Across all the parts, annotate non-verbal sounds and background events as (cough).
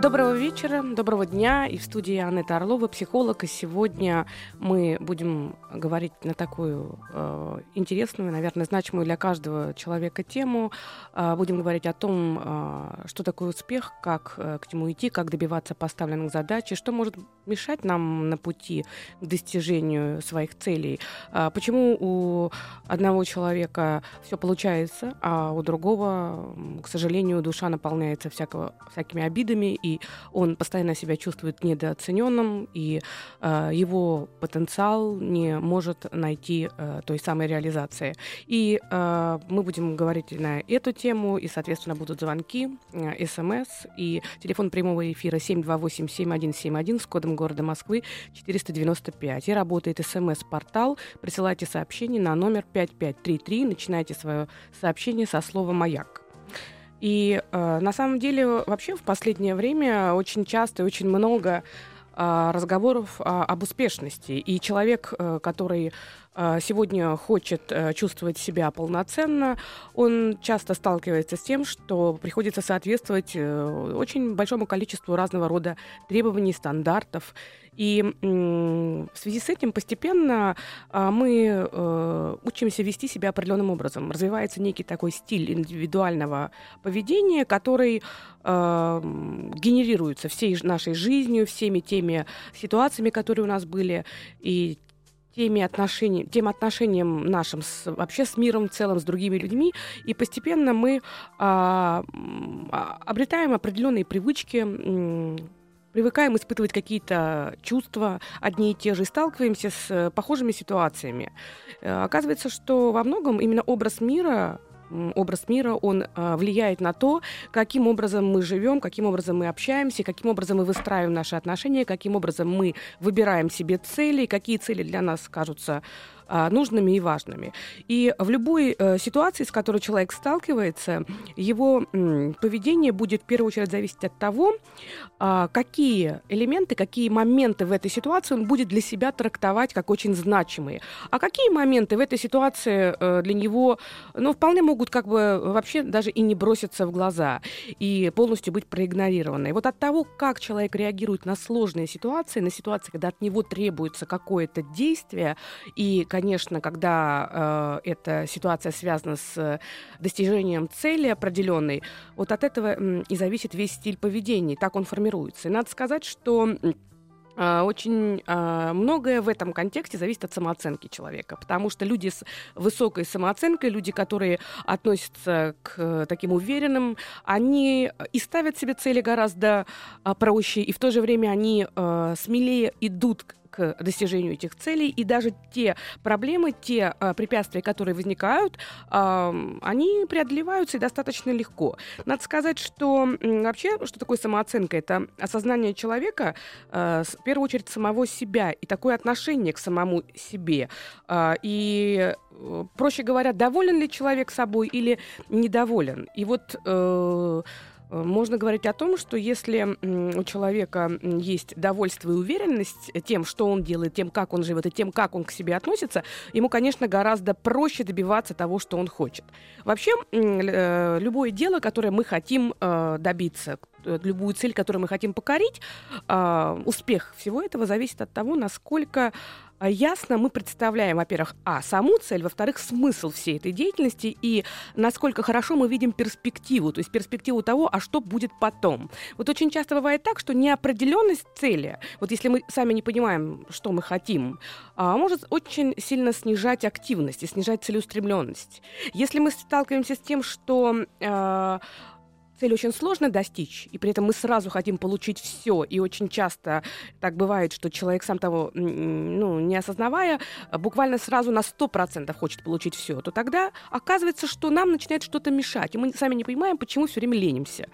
Доброго вечера, доброго дня. И в студии Анетта Орлова, психолог. И сегодня мы будем говорить на такую э, интересную, наверное, значимую для каждого человека тему. Э, будем говорить о том, э, что такое успех, как э, к нему идти, как добиваться поставленных задач, и что может мешать нам на пути к достижению своих целей. Э, почему у одного человека все получается, а у другого, к сожалению, душа наполняется всякого, всякими обидами и он постоянно себя чувствует недооцененным, и э, его потенциал не может найти э, той самой реализации. И э, мы будем говорить на эту тему, и, соответственно, будут звонки, э, смс, и телефон прямого эфира 728-7171 с кодом города Москвы 495. И работает смс-портал. Присылайте сообщение на номер 5533, начинайте свое сообщение со слова «Маяк». И э, на самом деле вообще в последнее время очень часто и очень много э, разговоров э, об успешности. И человек, э, который сегодня хочет э, чувствовать себя полноценно, он часто сталкивается с тем, что приходится соответствовать э, очень большому количеству разного рода требований, стандартов. И в связи с этим постепенно а, мы э, учимся вести себя определенным образом. Развивается некий такой стиль индивидуального поведения, который а, генерируется всей нашей жизнью, всеми теми ситуациями, которые у нас были, и теми отношениями, тем отношением нашим с, вообще с миром в целом, с другими людьми, и постепенно мы а, обретаем определенные привычки, привыкаем испытывать какие-то чувства одни и те же и сталкиваемся с э, похожими ситуациями. Э, оказывается, что во многом именно образ мира образ мира, он э, влияет на то, каким образом мы живем, каким образом мы общаемся, каким образом мы выстраиваем наши отношения, каким образом мы выбираем себе цели, какие цели для нас кажутся а, нужными и важными. И в любой э, ситуации, с которой человек сталкивается, его поведение будет в первую очередь зависеть от того, а, какие элементы, какие моменты в этой ситуации он будет для себя трактовать как очень значимые. А какие моменты в этой ситуации э, для него ну, вполне могут как бы вообще даже и не броситься в глаза и полностью быть проигнорированы. Вот от того, как человек реагирует на сложные ситуации, на ситуации, когда от него требуется какое-то действие и, конечно, когда э, эта ситуация связана с достижением цели определенной, вот от этого э, и зависит весь стиль поведения. Так он формируется. И надо сказать, что а, очень а, многое в этом контексте зависит от самооценки человека, потому что люди с высокой самооценкой, люди, которые относятся к таким уверенным, они и ставят себе цели гораздо а, проще, и в то же время они смелее идут достижению этих целей, и даже те проблемы, те э, препятствия, которые возникают, э, они преодолеваются и достаточно легко. Надо сказать, что вообще, что такое самооценка? Это осознание человека, э, в первую очередь, самого себя, и такое отношение к самому себе. Э, и проще говоря, доволен ли человек собой или недоволен. И вот Э, можно говорить о том, что если у человека есть довольство и уверенность тем, что он делает, тем, как он живет и тем, как он к себе относится, ему, конечно, гораздо проще добиваться того, что он хочет. Вообще, э, любое дело, которое мы хотим э, добиться, любую цель, которую мы хотим покорить, успех всего этого зависит от того, насколько ясно мы представляем, во-первых, а, саму цель, во-вторых, смысл всей этой деятельности и насколько хорошо мы видим перспективу, то есть перспективу того, а что будет потом. Вот очень часто бывает так, что неопределенность цели, вот если мы сами не понимаем, что мы хотим, а, может очень сильно снижать активность и снижать целеустремленность. Если мы сталкиваемся с тем, что а, цель очень сложно достичь, и при этом мы сразу хотим получить все. И очень часто так бывает, что человек сам того ну, не осознавая, буквально сразу на 100% хочет получить все, то тогда оказывается, что нам начинает что-то мешать. И мы сами не понимаем, почему все время ленимся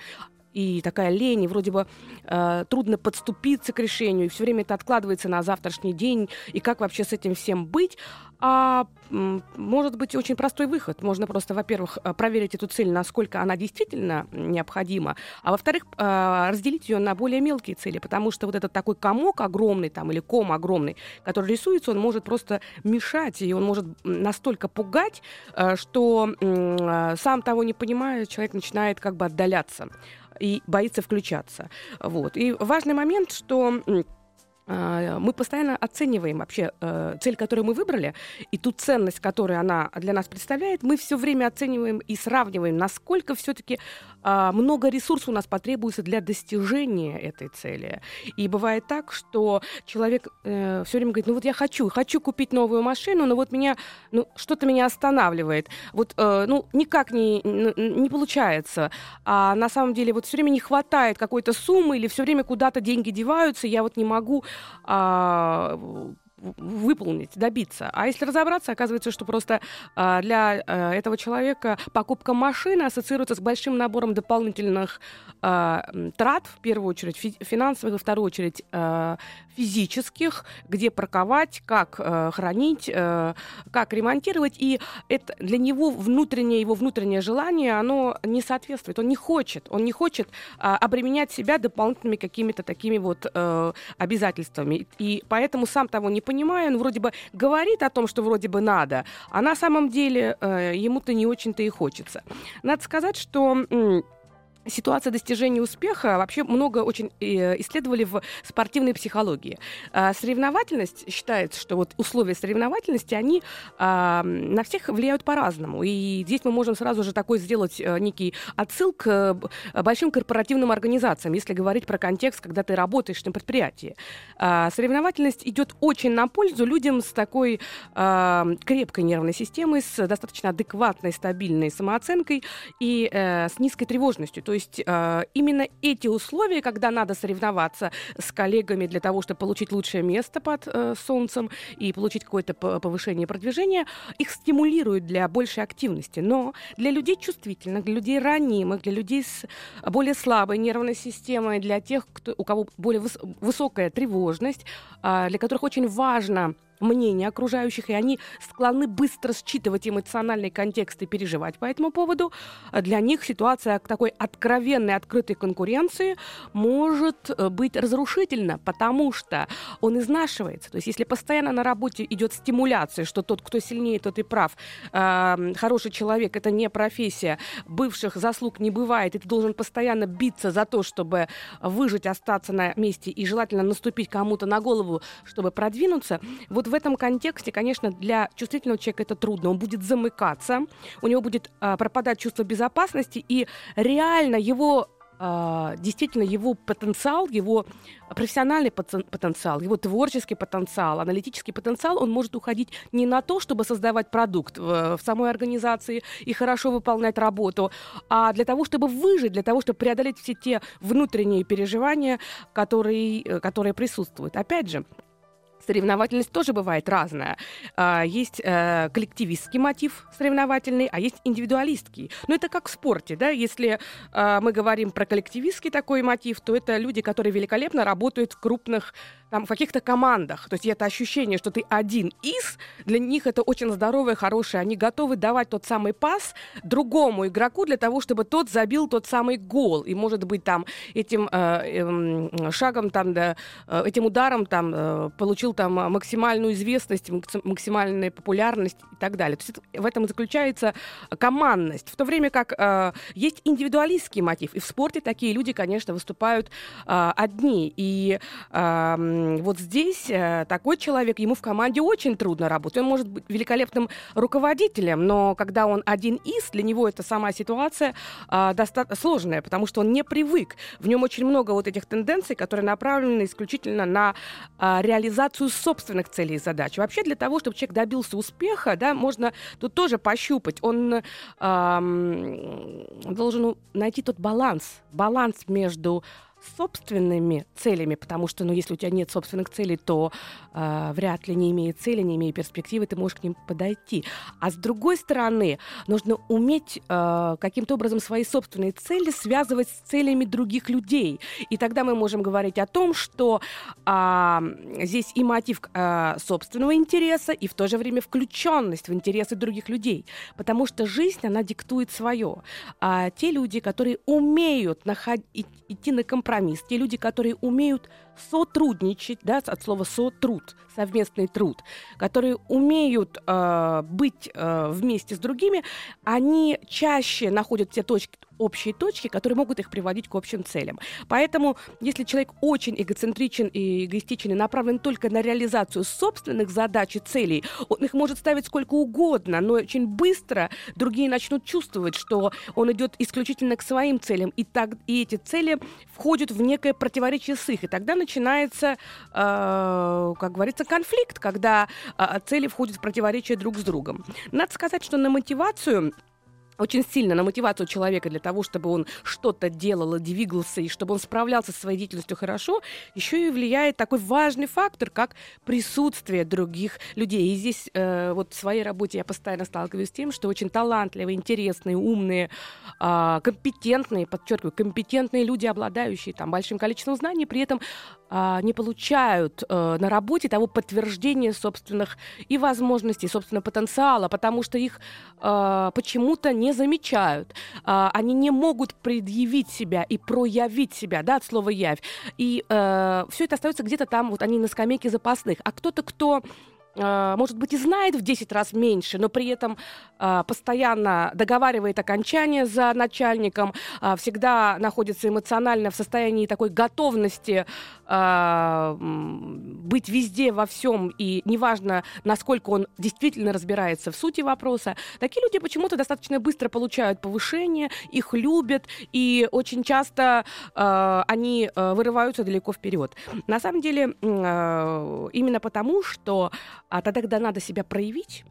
и такая лень, и вроде бы э, трудно подступиться к решению, и все время это откладывается на завтрашний день, и как вообще с этим всем быть. А может быть очень простой выход. Можно просто, во-первых, э, проверить эту цель, насколько она действительно необходима, а во-вторых, э, разделить ее на более мелкие цели, потому что вот этот такой комок огромный там или ком огромный, который рисуется, он может просто мешать, и он может настолько пугать, э, что сам того не понимая, человек начинает как бы отдаляться и боится включаться. Вот. И важный момент, что а, мы постоянно оцениваем вообще э, цель, которую мы выбрали, и ту ценность, которую она для нас представляет, мы все время оцениваем и сравниваем, насколько все-таки э, много ресурсов у нас потребуется для достижения этой цели. И бывает так, что человек э, все время говорит, ну вот я хочу, хочу купить новую машину, но вот меня, ну что-то меня останавливает, вот, э, ну никак не, не получается, а на самом деле вот все время не хватает какой-то суммы или все время куда-то деньги деваются, я вот не могу а, выполнить, добиться. А если разобраться, оказывается, что просто а, для а, этого человека покупка машины ассоциируется с большим набором дополнительных а, трат, в первую очередь фи- финансовых, во вторую очередь физических, где парковать, как хранить, как ремонтировать. И это для него внутреннее, его внутреннее желание, оно не соответствует. Он не хочет, он не хочет обременять себя дополнительными какими-то такими вот а, обязательствами. И поэтому сам того не понимает, понимаю, он вроде бы говорит о том, что вроде бы надо, а на самом деле э, ему-то не очень-то и хочется. Надо сказать, что ситуация достижения успеха вообще много очень э, исследовали в спортивной психологии. А, соревновательность считается, что вот условия соревновательности, они а, на всех влияют по-разному. И здесь мы можем сразу же такой сделать э, некий отсыл к большим корпоративным организациям, если говорить про контекст, когда ты работаешь на предприятии. А, соревновательность идет очень на пользу людям с такой крепкой нервной системой, с достаточно адекватной, стабильной самооценкой и э, с низкой тревожностью. То есть э, именно эти условия, когда надо соревноваться с коллегами для того, чтобы получить лучшее место под э, солнцем и получить какое-то повышение продвижения, их стимулируют для большей активности. Но для людей чувствительных, для людей ранимых, для людей с более слабой нервной системой, для тех, кто, у кого более выс- высокая тревожность, э, для которых очень важно мнение окружающих, и они склонны быстро считывать эмоциональный контекст и переживать по этому поводу. Для них ситуация такой откровенной, открытой конкуренции может э, быть разрушительна, потому что он изнашивается. То есть если постоянно на работе идет стимуляция, что тот, кто сильнее, тот и прав, хороший человек — это не профессия, бывших заслуг не бывает, и ты должен постоянно биться за то, чтобы выжить, остаться на месте и желательно наступить кому-то на голову, чтобы продвинуться, вот в в этом контексте, конечно, для чувствительного человека это трудно. Он будет замыкаться, у него будет а, пропадать чувство безопасности, и реально его Uh, действительно его потенциал, его профессиональный потенциал, его творческий потенциал, аналитический потенциал, он может уходить не на то, чтобы создавать продукт в, в самой организации и хорошо выполнять работу, а для того, чтобы выжить, для того, чтобы преодолеть все те внутренние переживания, которые, э, которые присутствуют. Опять же, Соревновательность тоже бывает разная. А, есть э, коллективистский мотив соревновательный, а есть индивидуалистский. Но это как в спорте, да, если а, мы говорим про коллективистский такой мотив, то это люди, которые великолепно работают в крупных там, в каких-то командах. То есть это ощущение, что ты один из, для них это очень здоровое, хорошее. Они готовы давать тот самый пас другому игроку для того, чтобы тот забил тот самый гол. И, может быть, там этим э, э, шагом, там, да, э, этим ударом там, э, получил там максимальную известность, максимальную популярность и так далее. То есть это, в этом заключается командность. В то время как э, есть индивидуалистский мотив. И в спорте такие люди, конечно, выступают э, одни. И э, вот здесь э, такой человек, ему в команде очень трудно работать. Он может быть великолепным руководителем, но когда он один из, для него эта сама ситуация а, достаточно сложная, потому что он не привык. В нем очень много вот этих тенденций, которые направлены исключительно на а, реализацию собственных целей и задач. Вообще для того, чтобы человек добился успеха, да, можно тут тоже пощупать. Он а, должен найти тот баланс, баланс между собственными целями, потому что, ну, если у тебя нет собственных целей, то э, вряд ли, не имея цели, не имея перспективы, ты можешь к ним подойти. А с другой стороны, нужно уметь э, каким-то образом свои собственные цели связывать с целями других людей. И тогда мы можем говорить о том, что э, здесь и мотив э, собственного интереса, и в то же время включенность в интересы других людей. Потому что жизнь, она диктует свое. А те люди, которые умеют наход... идти на компромисс, те люди, которые умеют сотрудничать, да, от слова сотруд, совместный труд, которые умеют э, быть э, вместе с другими, они чаще находят те точки, общие точки, которые могут их приводить к общим целям. Поэтому, если человек очень эгоцентричен и эгоистичен и направлен только на реализацию собственных задач и целей, он их может ставить сколько угодно, но очень быстро другие начнут чувствовать, что он идет исключительно к своим целям, и, так, и эти цели входят в некое противоречие с их. И тогда начинается, э, как говорится, конфликт, когда э, цели входят в противоречие друг с другом. Надо сказать, что на мотивацию очень сильно на мотивацию человека для того, чтобы он что-то делал, двигался и чтобы он справлялся со своей деятельностью хорошо, еще и влияет такой важный фактор, как присутствие других людей. И здесь э, вот в своей работе я постоянно сталкиваюсь с тем, что очень талантливые, интересные, умные, э, компетентные, подчеркиваю, компетентные люди, обладающие там большим количеством знаний, при этом э, не получают э, на работе того подтверждения собственных и возможностей, собственного потенциала, потому что их э, почему-то не замечают, а, они не могут предъявить себя и проявить себя, да, от слова явь. И э, все это остается где-то там, вот они на скамейке запасных. А кто-то, кто а, может быть, и знает в 10 раз меньше, но при этом а, постоянно договаривает окончание за начальником, а, всегда находится эмоционально в состоянии такой готовности быть везде, во всем, и неважно, насколько он действительно разбирается в сути вопроса, такие люди почему-то достаточно быстро получают повышение, их любят, и очень часто они вырываются далеко вперед. На самом деле, именно потому, что а тогда, когда надо себя проявить,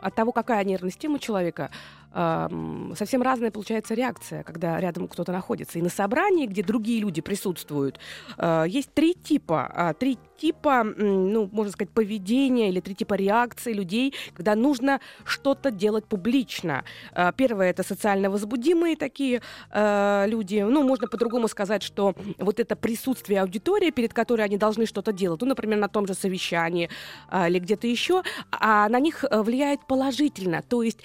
от того, какая нервная система у человека, совсем разная получается реакция, когда рядом кто-то находится. И на собрании, где другие люди присутствуют, а, есть три типа, а, три типа, ну, можно сказать, поведения или три типа реакции людей, когда нужно что-то делать публично. А, первое это социально возбудимые такие люди. Ну, можно по-другому сказать, что вот это присутствие аудитории, перед которой они должны что-то делать, ну, например, на том же совещании или где-то еще, а на них э, влияет положительно. То есть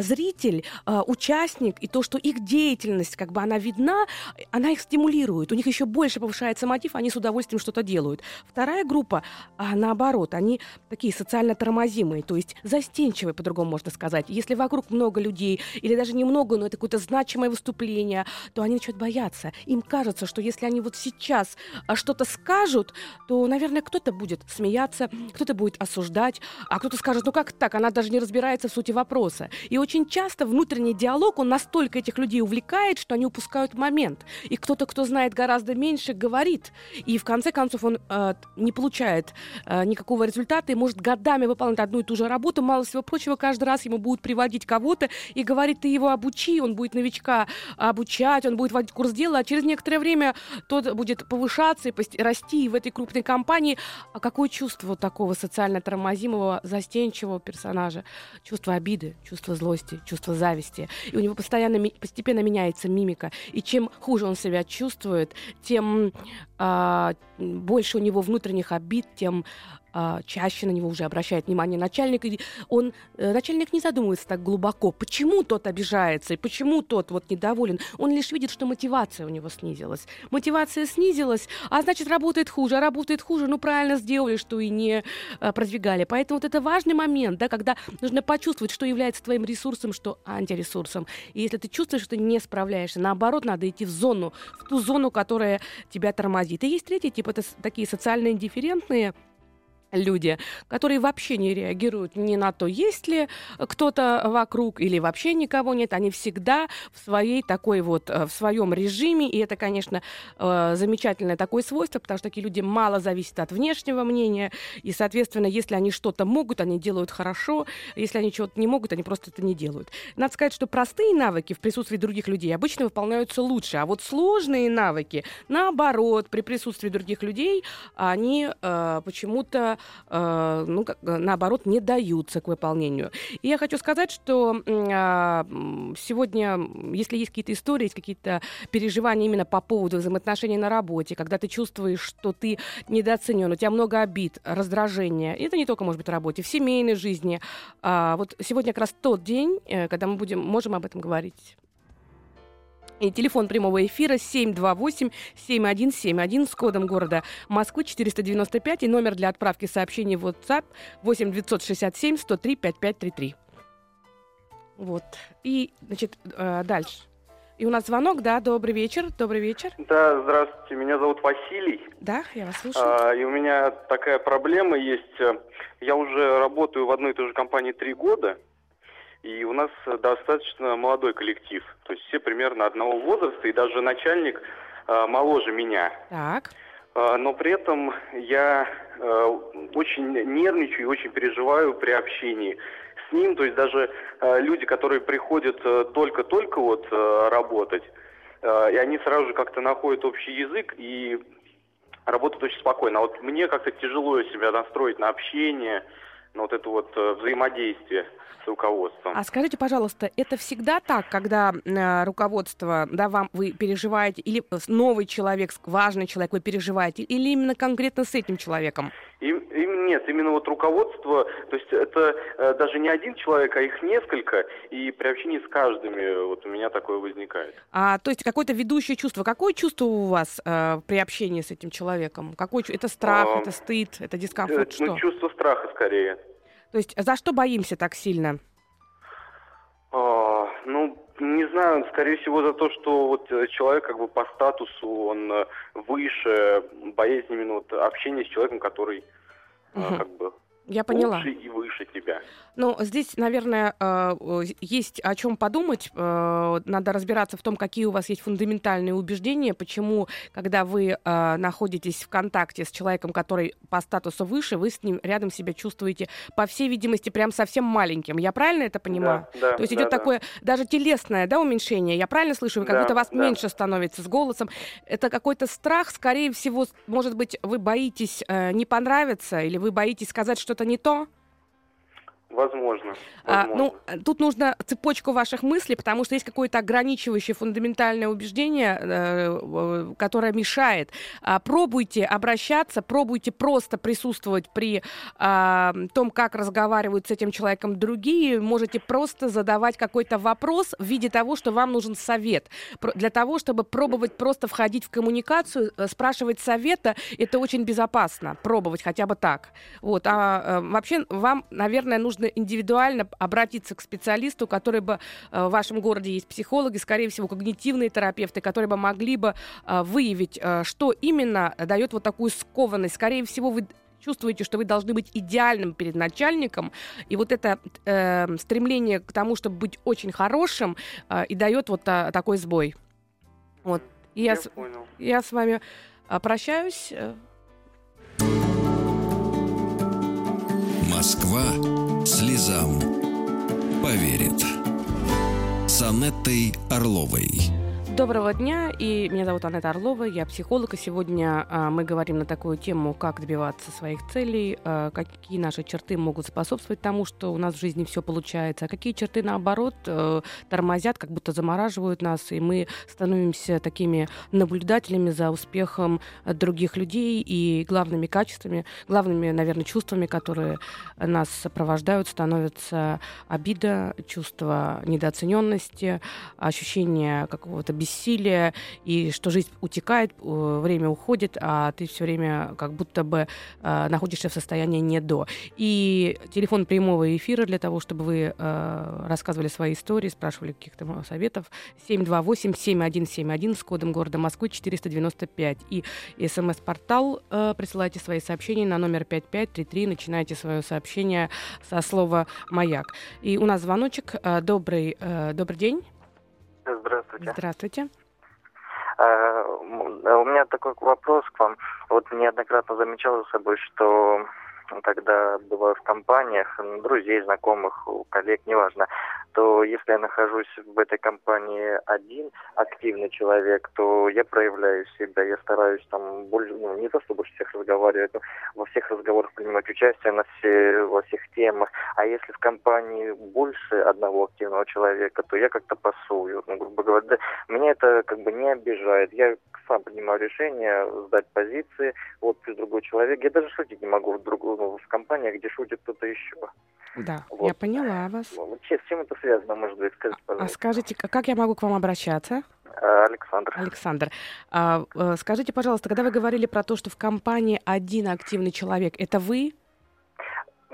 зритель зритель, э, участник, и то, что их деятельность, как бы она видна, она их стимулирует. У них еще больше повышается мотив, они с удовольствием что-то делают. Вторая группа, а, наоборот, они такие социально тормозимые, то есть застенчивые, по-другому можно сказать. Если вокруг много людей, или даже немного, но это какое-то значимое выступление, то они начинают бояться. Им кажется, что если они вот сейчас а, что-то скажут, то, наверное, кто-то будет смеяться, кто-то будет осуждать, а кто-то скажет, ну как так, она даже не разбирается в сути вопроса. И очень часто часто внутренний диалог, он настолько этих людей увлекает, что они упускают момент. И кто-то, кто знает гораздо меньше, говорит. И в конце концов он э, не получает э, никакого результата и может годами выполнять одну и ту же работу. Мало всего прочего, каждый раз ему будут приводить кого-то и говорить, ты его обучи, он будет новичка обучать, он будет вводить курс дела, а через некоторое время тот будет повышаться и расти в этой крупной компании. А какое чувство такого социально тормозимого, застенчивого персонажа? Чувство обиды, чувство злости, чувство чувство зависти. И у него постоянно, постепенно меняется мимика. И чем хуже он себя чувствует, тем э, больше у него внутренних обид, тем а, чаще на него уже обращает внимание начальник, и он, э, начальник не задумывается так глубоко, почему тот обижается и почему тот вот недоволен. Он лишь видит, что мотивация у него снизилась. Мотивация снизилась, а значит, работает хуже, а работает хуже, ну, правильно сделали, что и не а, продвигали. Поэтому вот это важный момент, да, когда нужно почувствовать, что является твоим ресурсом, что антиресурсом. И если ты чувствуешь, что не справляешься, наоборот, надо идти в зону, в ту зону, которая тебя тормозит. И есть третий тип, это такие социально индифферентные люди, которые вообще не реагируют ни на то, есть ли кто-то вокруг или вообще никого нет, они всегда в своей такой вот, э, в своем режиме, и это, конечно, э, замечательное такое свойство, потому что такие люди мало зависят от внешнего мнения, и, соответственно, если они что-то могут, они делают хорошо, если они чего-то не могут, они просто это не делают. Надо сказать, что простые навыки в присутствии других людей обычно выполняются лучше, а вот сложные навыки, наоборот, при присутствии других людей, они э, почему-то э, ну, как, наоборот, не даются к выполнению. И я хочу сказать, что э, сегодня, если есть какие-то истории, есть какие-то переживания именно по поводу взаимоотношений на работе, когда ты чувствуешь, что ты недооценен, у тебя много обид, раздражения, и это не только, может быть, в работе, в семейной жизни. А, вот сегодня как раз тот день, э, когда мы будем, можем об этом говорить. И телефон прямого эфира 728-7171 с кодом города Москвы 495 и номер для отправки сообщений в WhatsApp 8 967 103 5533. Вот. И, значит, э, дальше. И у нас звонок, да, добрый вечер, добрый вечер. Да, здравствуйте, меня зовут Василий. Да, я вас слушаю. А, и у меня такая проблема есть. Я уже работаю в одной и той же компании три года. И у нас достаточно молодой коллектив. То есть все примерно одного возраста, и даже начальник э, моложе меня. Так. Э, но при этом я э, очень нервничаю и очень переживаю при общении с ним. То есть даже э, люди, которые приходят э, только-только вот э, работать, э, и они сразу же как-то находят общий язык и работают очень спокойно. А вот мне как-то тяжело себя настроить на общение, на вот это вот э, взаимодействие с руководством. А скажите, пожалуйста, это всегда так, когда э, руководство, да, вам вы переживаете, или новый человек, важный человек, вы переживаете, или именно конкретно с этим человеком? Им, им нет, именно вот руководство, то есть это э, даже не один человек, а их несколько, и при общении с каждым вот у меня такое возникает. А то есть какое-то ведущее чувство. Какое чувство у вас э, при общении с этим человеком? Какой это страх, а, это стыд, это дискомфорт? Это, что? Ну, чувство страха скорее. То есть за что боимся так сильно? А, ну, не знаю, скорее всего за то, что вот э, человек как бы по статусу, он э, выше, боязнь именно вот общения с человеком, который угу. как бы я поняла. лучше и выше тебя. Ну, здесь, наверное, э, есть о чем подумать. Э, надо разбираться в том, какие у вас есть фундаментальные убеждения, почему, когда вы э, находитесь в контакте с человеком, который по статусу выше, вы с ним рядом себя чувствуете, по всей видимости, прям совсем маленьким. Я правильно это понимаю? Да, да, То есть да, идет да. такое даже телесное да, уменьшение. Я правильно слышу? Как да, будто вас да. меньше становится с голосом. Это какой-то страх, скорее всего, может быть, вы боитесь не понравиться, или вы боитесь сказать что-то не то? Возможно. А, ну, тут нужно цепочку ваших мыслей, потому что есть какое-то ограничивающее фундаментальное убеждение, э, которое мешает. А, пробуйте обращаться, пробуйте просто присутствовать при а, том, как разговаривают с этим человеком другие. Можете просто задавать какой-то вопрос в виде того, что вам нужен совет. Для того, чтобы пробовать просто входить в коммуникацию, э, спрашивать совета, это очень безопасно. Пробовать хотя бы так. Вот. А, а вообще вам, наверное, нужно нужно индивидуально обратиться к специалисту, который бы э, в вашем городе есть психологи, скорее всего, когнитивные терапевты, которые бы могли бы э, выявить, э, что именно дает вот такую скованность. Скорее всего, вы чувствуете, что вы должны быть идеальным перед начальником, и вот это э, стремление к тому, чтобы быть очень хорошим, э, и дает вот а, такой сбой. Вот. И я, я, с, понял. я с вами прощаюсь. Москва слезам поверит. С Анеттой Орловой. Доброго дня, и меня зовут Анетта Орлова, я психолог, и сегодня а, мы говорим на такую тему, как добиваться своих целей, а, какие наши черты могут способствовать тому, что у нас в жизни все получается, а какие черты, наоборот, а, тормозят, как будто замораживают нас, и мы становимся такими наблюдателями за успехом других людей и главными качествами, главными, наверное, чувствами, которые нас сопровождают, становятся обида, чувство недооцененности, ощущение какого-то бессилия, бессилие, и что жизнь утекает, время уходит, а ты все время как будто бы э, находишься в состоянии не до. И телефон прямого эфира для того, чтобы вы э, рассказывали свои истории, спрашивали каких-то советов. 728-7171 с кодом города Москвы 495. И смс-портал э, присылайте свои сообщения на номер 5533. Начинайте свое сообщение со слова «Маяк». И у нас звоночек. Э, добрый, э, добрый день. Здравствуйте. Здравствуйте. А, у меня такой вопрос к вам. Вот неоднократно замечал за собой, что когда бываю в компаниях, друзей, знакомых, коллег, неважно, то если я нахожусь в этой компании один активный человек, то я проявляю себя, я стараюсь там больше, ну, не то чтобы всех разговаривать, но во всех разговорах принимать участие на все, во всех темах. А если в компании больше одного активного человека, то я как-то пасую, ну, грубо говоря. Да, меня это как бы не обижает. Я сам принимаю решение сдать позиции, вот плюс другой человек. Я даже шутить не могу в, другую, ну, в компаниях, где шутит кто-то еще. Да, вот. я поняла вас. Ну, с чем это связано, может быть, скажите, а пожалуйста. А скажите, как я могу к вам обращаться? А, Александр. Александр. А, э, скажите, пожалуйста, когда вы говорили про то, что в компании один активный человек, это вы?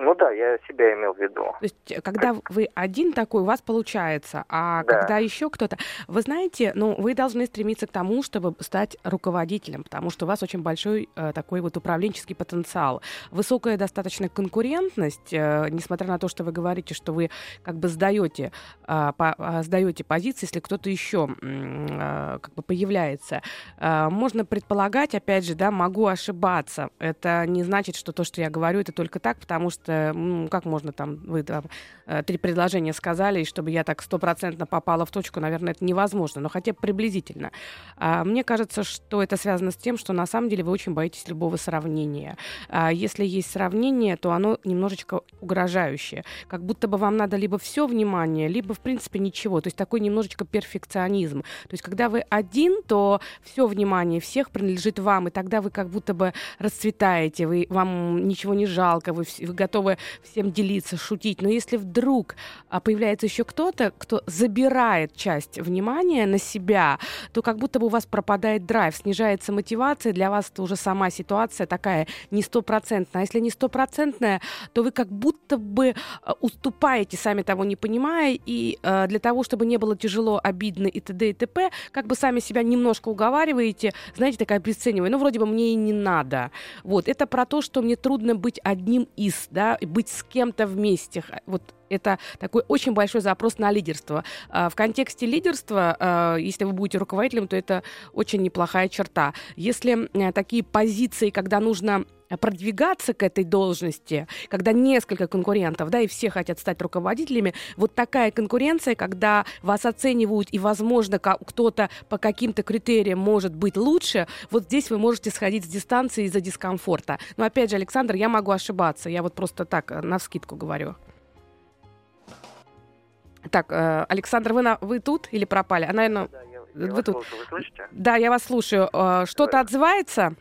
Ну да, я себя имел в виду. То есть, э, когда вы один такой, у вас получается, а да. когда еще кто-то... Вы знаете, ну, вы должны стремиться к тому, чтобы стать руководителем, потому что у вас очень большой э, такой вот управленческий потенциал. Высокая достаточно конкурентность, э, несмотря на то, что вы говорите, что вы как бы сдаете, э, по, э, сдаете позиции, если кто-то еще э, как бы появляется. Э, можно предполагать, опять же, да, могу ошибаться. Это не значит, что то, что я говорю, это только так, потому что что как можно там, вы там, э, три предложения сказали, и чтобы я так стопроцентно попала в точку, наверное, это невозможно, но хотя бы приблизительно. А, мне кажется, что это связано с тем, что на самом деле вы очень боитесь любого сравнения. А, если есть сравнение, то оно немножечко угрожающее. Как будто бы вам надо либо все внимание, либо, в принципе, ничего. То есть такой немножечко перфекционизм. То есть когда вы один, то все внимание всех принадлежит вам, и тогда вы как будто бы расцветаете, вы, вам ничего не жалко, вы, вы готовы готовы всем делиться, шутить. Но если вдруг а, появляется еще кто-то, кто забирает часть внимания на себя, то как будто бы у вас пропадает драйв, снижается мотивация, для вас это уже сама ситуация такая не стопроцентная. А если не стопроцентная, то вы как будто бы а, уступаете, сами того не понимая, и э, для того, чтобы не было тяжело, обидно и т.д. и т.п., как бы сами себя немножко уговариваете, знаете, такая обесценивая, ну, вроде бы мне и не надо. Вот, это про то, что мне трудно быть одним из, да, быть с кем-то вместе. Вот это такой очень большой запрос на лидерство. А, в контексте лидерства, а, если вы будете руководителем, то это очень неплохая черта. Если э, такие позиции, когда нужно продвигаться к этой должности, когда несколько конкурентов, да, и все хотят стать руководителями, вот такая конкуренция, когда вас оценивают, и, возможно, кто-то по каким-то критериям может быть лучше, вот здесь вы можете сходить с дистанции из-за дискомфорта. Но, опять же, Александр, я могу ошибаться, я вот просто так, э, на вскидку говорю. Так, э, Александр, вы, на, вы тут или пропали? А, наверное, да, я, я вы тут. Слушаю. Вы слышите? Да, я вас слушаю. Э, что-то отзывается?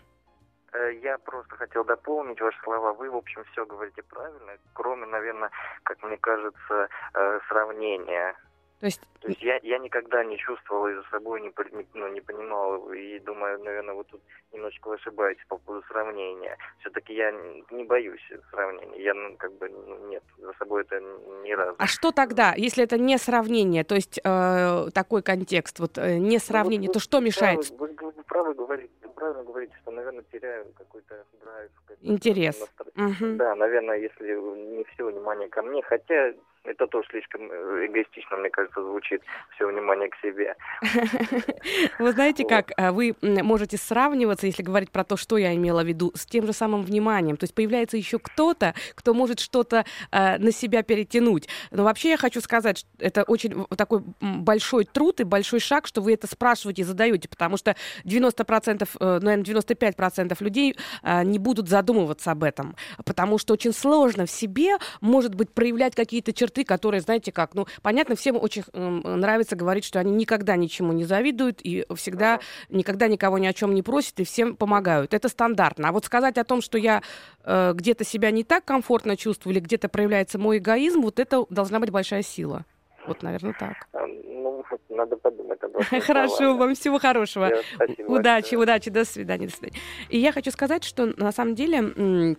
Э, я просто хотел дополнить ваши слова. Вы, в общем, все говорите правильно, кроме, наверное, как мне кажется, э, сравнения. То есть, То есть я, я никогда не чувствовал и за собой не, ну, не понимал, и думаю, наверное, вы тут немножечко ошибаетесь по поводу сравнения. Все-таки я не боюсь сравнения. Я, ну, как бы, ну, нет, за собой это ни разу. А что тогда, если это не сравнение, то есть э, такой контекст, вот э, не сравнение, ну, вот, то что мешает? Вы, вы, вы правы говорите, правильно говорите, что, наверное, теряю какой-то драйв. Интерес. Угу. Да, наверное, если не все внимание ко мне, хотя это тоже слишком э, эгоистично, мне кажется, звучит все внимание к себе. (laughs) Вы знаете как, а, вы можете сравниваться, если говорить про то, что я имела в виду, с тем же самым вниманием. То есть появляется еще кто-то, кто может что-то э, на себя перетянуть. Но вообще я хочу сказать, что это очень такой большой труд и большой шаг, что вы это спрашиваете и задаете, потому что 90%, э, наверное, 95% людей э, не будут задумываться об этом, потому что очень сложно в себе, может быть, проявлять какие-то черты черты, которые, знаете как, ну, понятно, всем очень нравится говорить, что они никогда ничему не завидуют и всегда никогда никого ни о чем не просят и всем помогают. Это стандартно. А вот сказать о том, что я э, где-то себя не так комфортно чувствую или где-то проявляется мой эгоизм, вот это должна быть большая сила. Вот, наверное, так. Ну, надо подумать об этом. Хорошо, вам всего хорошего. Спасибо удачи, удачи, до свидания, до свидания. И я хочу сказать, что на самом деле а,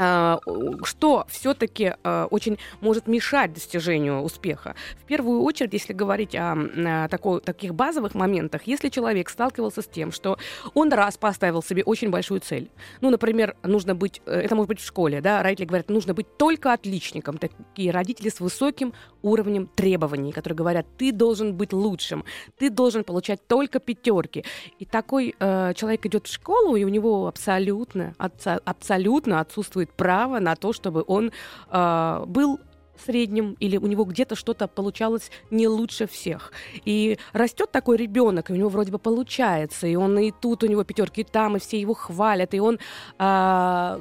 что все-таки а, очень может мешать достижению успеха. В первую очередь, если говорить о, такой, таких базовых моментах, если человек сталкивался с тем, что он раз поставил себе очень большую цель, ну, например, нужно быть, э, это может быть в школе, да, родители говорят, нужно быть только отличником, такие родители с высоким уровнем требований, которые говорят, ты должен быть лучшим, ты должен получать только пятерки. И такой э, человек идет в школу, и у него абсолютно, абсолютно отсутствует право на то, чтобы он э, был среднем или у него где-то что-то получалось не лучше всех. И растет такой ребенок, и у него вроде бы получается, и он и тут у него пятерки, там, и все его хвалят, и он а,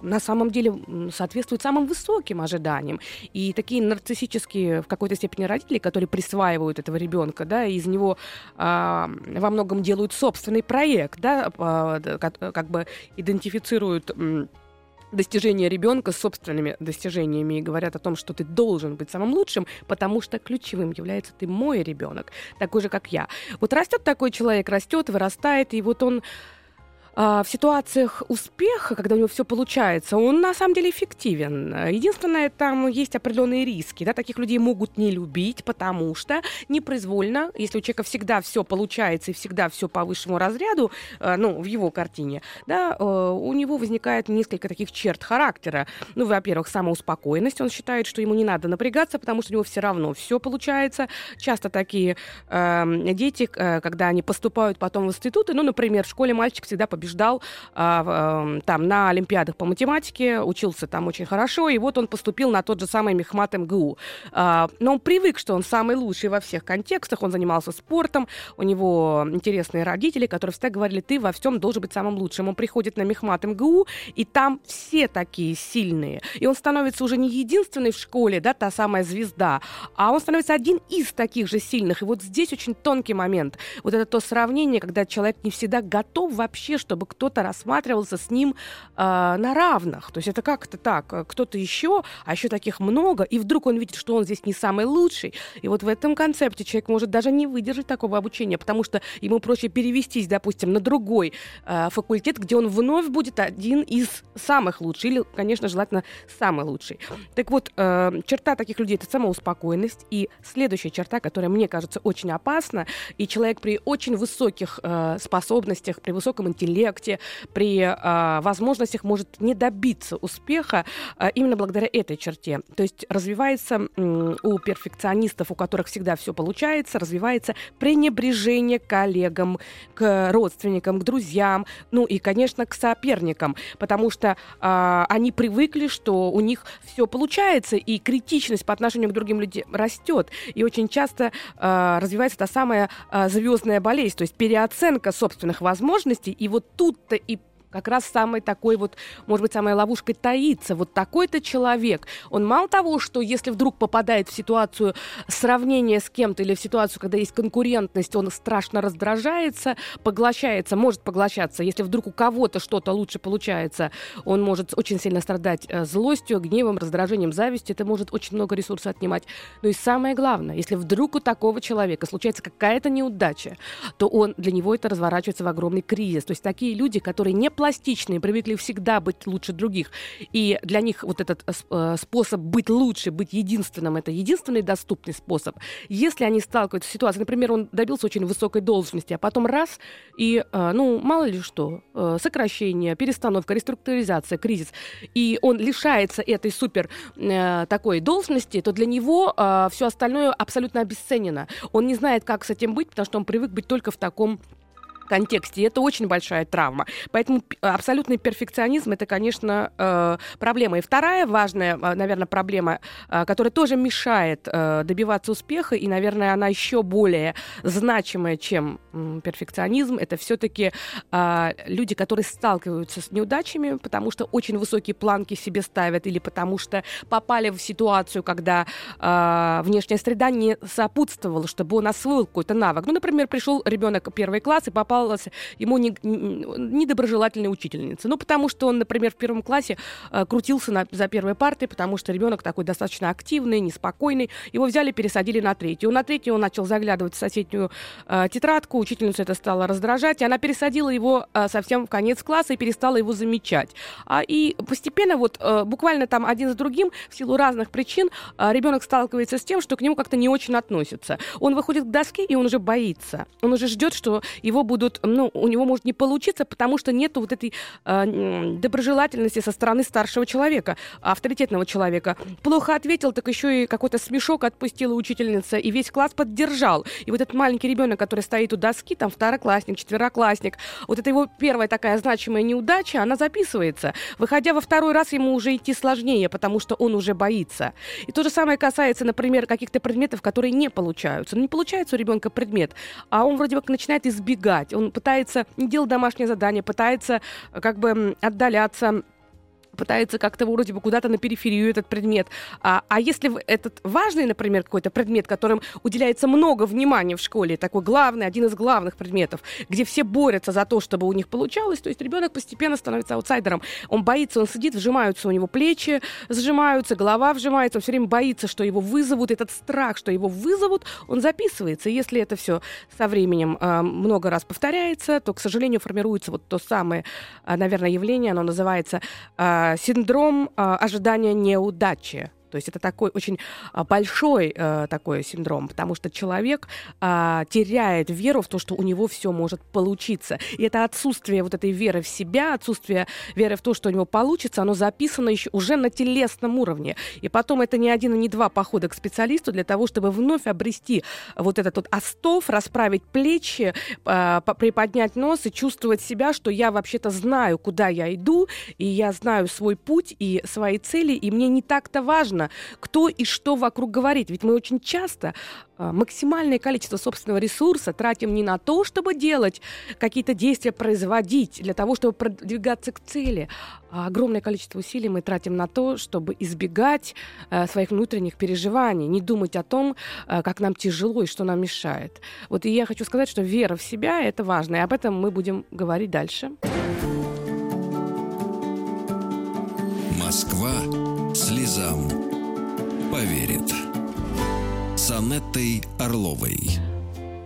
на самом деле соответствует самым высоким ожиданиям. И такие нарциссические в какой-то степени родители, которые присваивают этого ребенка, да, из него а, во многом делают собственный проект, да, а, как, как бы идентифицируют достижения ребенка с собственными достижениями и говорят о том, что ты должен быть самым лучшим, потому что ключевым является ты мой ребенок, такой же, как я. Вот растет такой человек, растет, вырастает, и вот он в ситуациях успеха, когда у него все получается, он на самом деле эффективен. Единственное, там есть определенные риски. Да? Таких людей могут не любить, потому что непроизвольно, если у человека всегда все получается и всегда все по высшему разряду, э, ну, в его картине, да, э, у него возникает несколько таких черт характера. Ну, во-первых, самоуспокоенность. Он считает, что ему не надо напрягаться, потому что у него все равно все получается. Часто такие э, дети, когда они поступают потом в институты, ну, например, в школе мальчик всегда побеждает побеждал а, э, там на Олимпиадах по математике, учился там очень хорошо, и вот он поступил на тот же самый Мехмат МГУ. А, но он привык, что он самый лучший во всех контекстах, он занимался спортом, у него интересные родители, которые всегда говорили, ты во всем должен быть самым лучшим. Он приходит на Мехмат МГУ, и там все такие сильные. И он становится уже не единственный в школе, да, та самая звезда, а он становится один из таких же сильных. И вот здесь очень тонкий момент. Вот это то сравнение, когда человек не всегда готов вообще, чтобы кто-то рассматривался с ним э, на равных. То есть это как-то так, э, кто-то еще, а еще таких много, и вдруг он видит, что он здесь не самый лучший. И вот в этом концепте человек может даже не выдержать такого обучения, потому что ему проще перевестись, допустим, на другой э, факультет, где он вновь будет один из самых лучших, или, конечно, желательно самый лучший. Так вот, э, черта таких людей — это самоуспокоенность, и следующая черта, которая, мне кажется, очень опасна, и человек при очень высоких э, способностях, при высоком интеллекте, интеллекте, при э, возможностях может не добиться успеха э, именно благодаря этой черте. То есть развивается э, у перфекционистов, у которых всегда все получается, развивается пренебрежение к коллегам, к родственникам, к друзьям, ну и, конечно, к соперникам, потому что э, они привыкли, что у них все получается, и критичность по отношению к другим людям растет. И очень часто э, развивается та самая э, звездная болезнь, то есть переоценка собственных возможностей, и вот тут-то и как раз самой такой вот, может быть, самой ловушкой таится. Вот такой-то человек, он мало того, что если вдруг попадает в ситуацию сравнения с кем-то или в ситуацию, когда есть конкурентность, он страшно раздражается, поглощается, может поглощаться. Если вдруг у кого-то что-то лучше получается, он может очень сильно страдать э, злостью, гневом, раздражением, завистью. Это может очень много ресурсов отнимать. Но и самое главное, если вдруг у такого человека случается какая-то неудача, то он для него это разворачивается в огромный кризис. То есть такие люди, которые не пластичные, привыкли всегда быть лучше других. И для них вот этот э, э, способ быть лучше, быть единственным, это единственный доступный способ. Если они сталкиваются с ситуацией, например, он добился очень высокой должности, а потом раз, и, э, ну, мало ли что, сокращение, перестановка, реструктуризация, кризис, и он лишается этой супер такой должности, то для него все остальное абсолютно обесценено. Он не знает, как с этим быть, потому что он привык быть только в таком контексте. И это очень большая травма. Поэтому абсолютный перфекционизм это, конечно, э, проблема. И вторая важная, э, наверное, проблема, э, которая тоже мешает добиваться успеха, и, наверное, она еще более значимая, чем перфекционизм, это все-таки люди, которые сталкиваются с неудачами, потому что очень высокие планки себе ставят, или потому что попали в ситуацию, когда внешняя среда не сопутствовала, чтобы он освоил какой-то навык. Ну, например, пришел ребенок первый класс и попал попалась ему недоброжелательная учительница. Ну, потому что он, например, в первом классе э, крутился на, за первой партой, потому что ребенок такой достаточно активный, неспокойный. Его взяли, пересадили на третью. На третью он начал заглядывать в соседнюю э, тетрадку, учительницу это стало раздражать, и она пересадила его э, совсем в конец класса и перестала его замечать. А, и постепенно вот э, буквально там один за другим в силу разных причин э, ребенок сталкивается с тем, что к нему как-то не очень относятся. Он выходит к доске, и он уже боится. Он уже ждет, что его будут, ну, у него может не получиться, потому что нет вот этой э, доброжелательности со стороны старшего человека, авторитетного человека. Плохо ответил, так еще и какой-то смешок отпустила учительница, и весь класс поддержал. И вот этот маленький ребенок, который стоит у доски, там второклассник, четвероклассник, вот это его первая такая значимая неудача, она записывается. Выходя во второй раз, ему уже идти сложнее, потому что он уже боится. И то же самое касается, например, каких-то предметов, которые не получаются. Ну, не получается у ребенка предмет, а он вроде как начинает избегать. Он пытается не делать домашнее задание, пытается э, как бы отдаляться пытается как-то вроде бы куда-то на периферию этот предмет. А, а если этот важный, например, какой-то предмет, которым уделяется много внимания в школе, такой главный, один из главных предметов, где все борются за то, чтобы у них получалось, то есть ребенок постепенно становится аутсайдером. Он боится, он сидит, вжимаются у него плечи, сжимаются, голова вжимается, он все время боится, что его вызовут. Этот страх, что его вызовут, он записывается. Если это все со временем э, много раз повторяется, то, к сожалению, формируется вот то самое, э, наверное, явление, оно называется э, синдром а, ожидания неудачи. То есть это такой очень а, большой э, такой синдром, потому что человек э, теряет веру в то, что у него все может получиться. И это отсутствие вот этой веры в себя, отсутствие веры в то, что у него получится, оно записано еще уже на телесном уровне. И потом это не один и не два похода к специалисту для того, чтобы вновь обрести вот этот вот остов, расправить плечи, э, приподнять нос и чувствовать себя, что я вообще-то знаю, куда я иду, и я знаю свой путь и свои цели, и мне не так-то важно, важно, кто и что вокруг говорит. Ведь мы очень часто а, максимальное количество собственного ресурса тратим не на то, чтобы делать какие-то действия, производить, для того, чтобы продвигаться к цели, а огромное количество усилий мы тратим на то, чтобы избегать э, своих внутренних переживаний, не думать о том, э, как нам тяжело и что нам мешает. Вот и я хочу сказать, что вера в себя — это важно, и об этом мы будем говорить дальше. Москва слезам поверит. С Анеттой Орловой.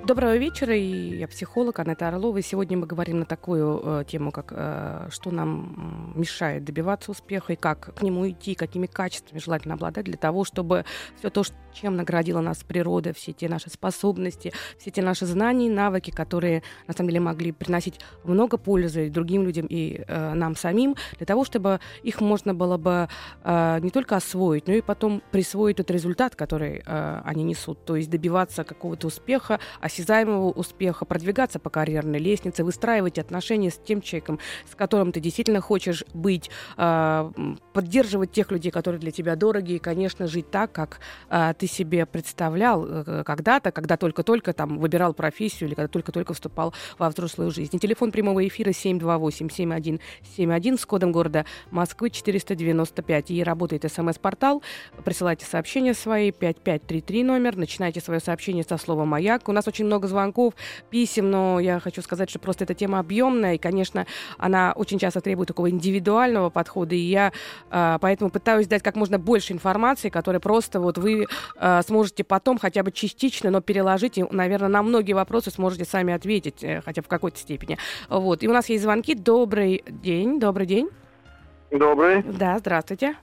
Доброго вечера, и я психолог Анетта Орлова. И сегодня мы говорим на такую э, тему, как э, что нам мешает добиваться успеха и как к нему идти, какими качествами желательно обладать для того, чтобы все то, чем наградила нас природа, все те наши способности, все те наши знания и навыки, которые на самом деле могли приносить много пользы другим людям, и э, нам самим, для того, чтобы их можно было бы э, не только освоить, но и потом присвоить тот результат, который э, они несут, то есть добиваться какого-то успеха, осязаемого успеха, продвигаться по карьерной лестнице, выстраивать отношения с тем человеком, с которым ты действительно хочешь быть, э, поддерживать тех людей, которые для тебя дороги, и, конечно, жить так, как э, ты себе представлял э, когда-то, когда только-только там выбирал профессию или когда только-только вступал во взрослую жизнь. телефон прямого эфира 728-7171 с кодом города Москвы 495. И работает смс-портал. Присылайте сообщения свои, 5533 номер, начинайте свое сообщение со слова «Маяк». У нас очень очень много звонков, писем, но я хочу сказать, что просто эта тема объемная, и, конечно, она очень часто требует такого индивидуального подхода, и я э, поэтому пытаюсь дать как можно больше информации, которая просто вот вы э, сможете потом хотя бы частично, но переложить, и, наверное, на многие вопросы сможете сами ответить, э, хотя в какой-то степени. Вот. И у нас есть звонки. Добрый день, добрый день. Добрый. Да, здравствуйте.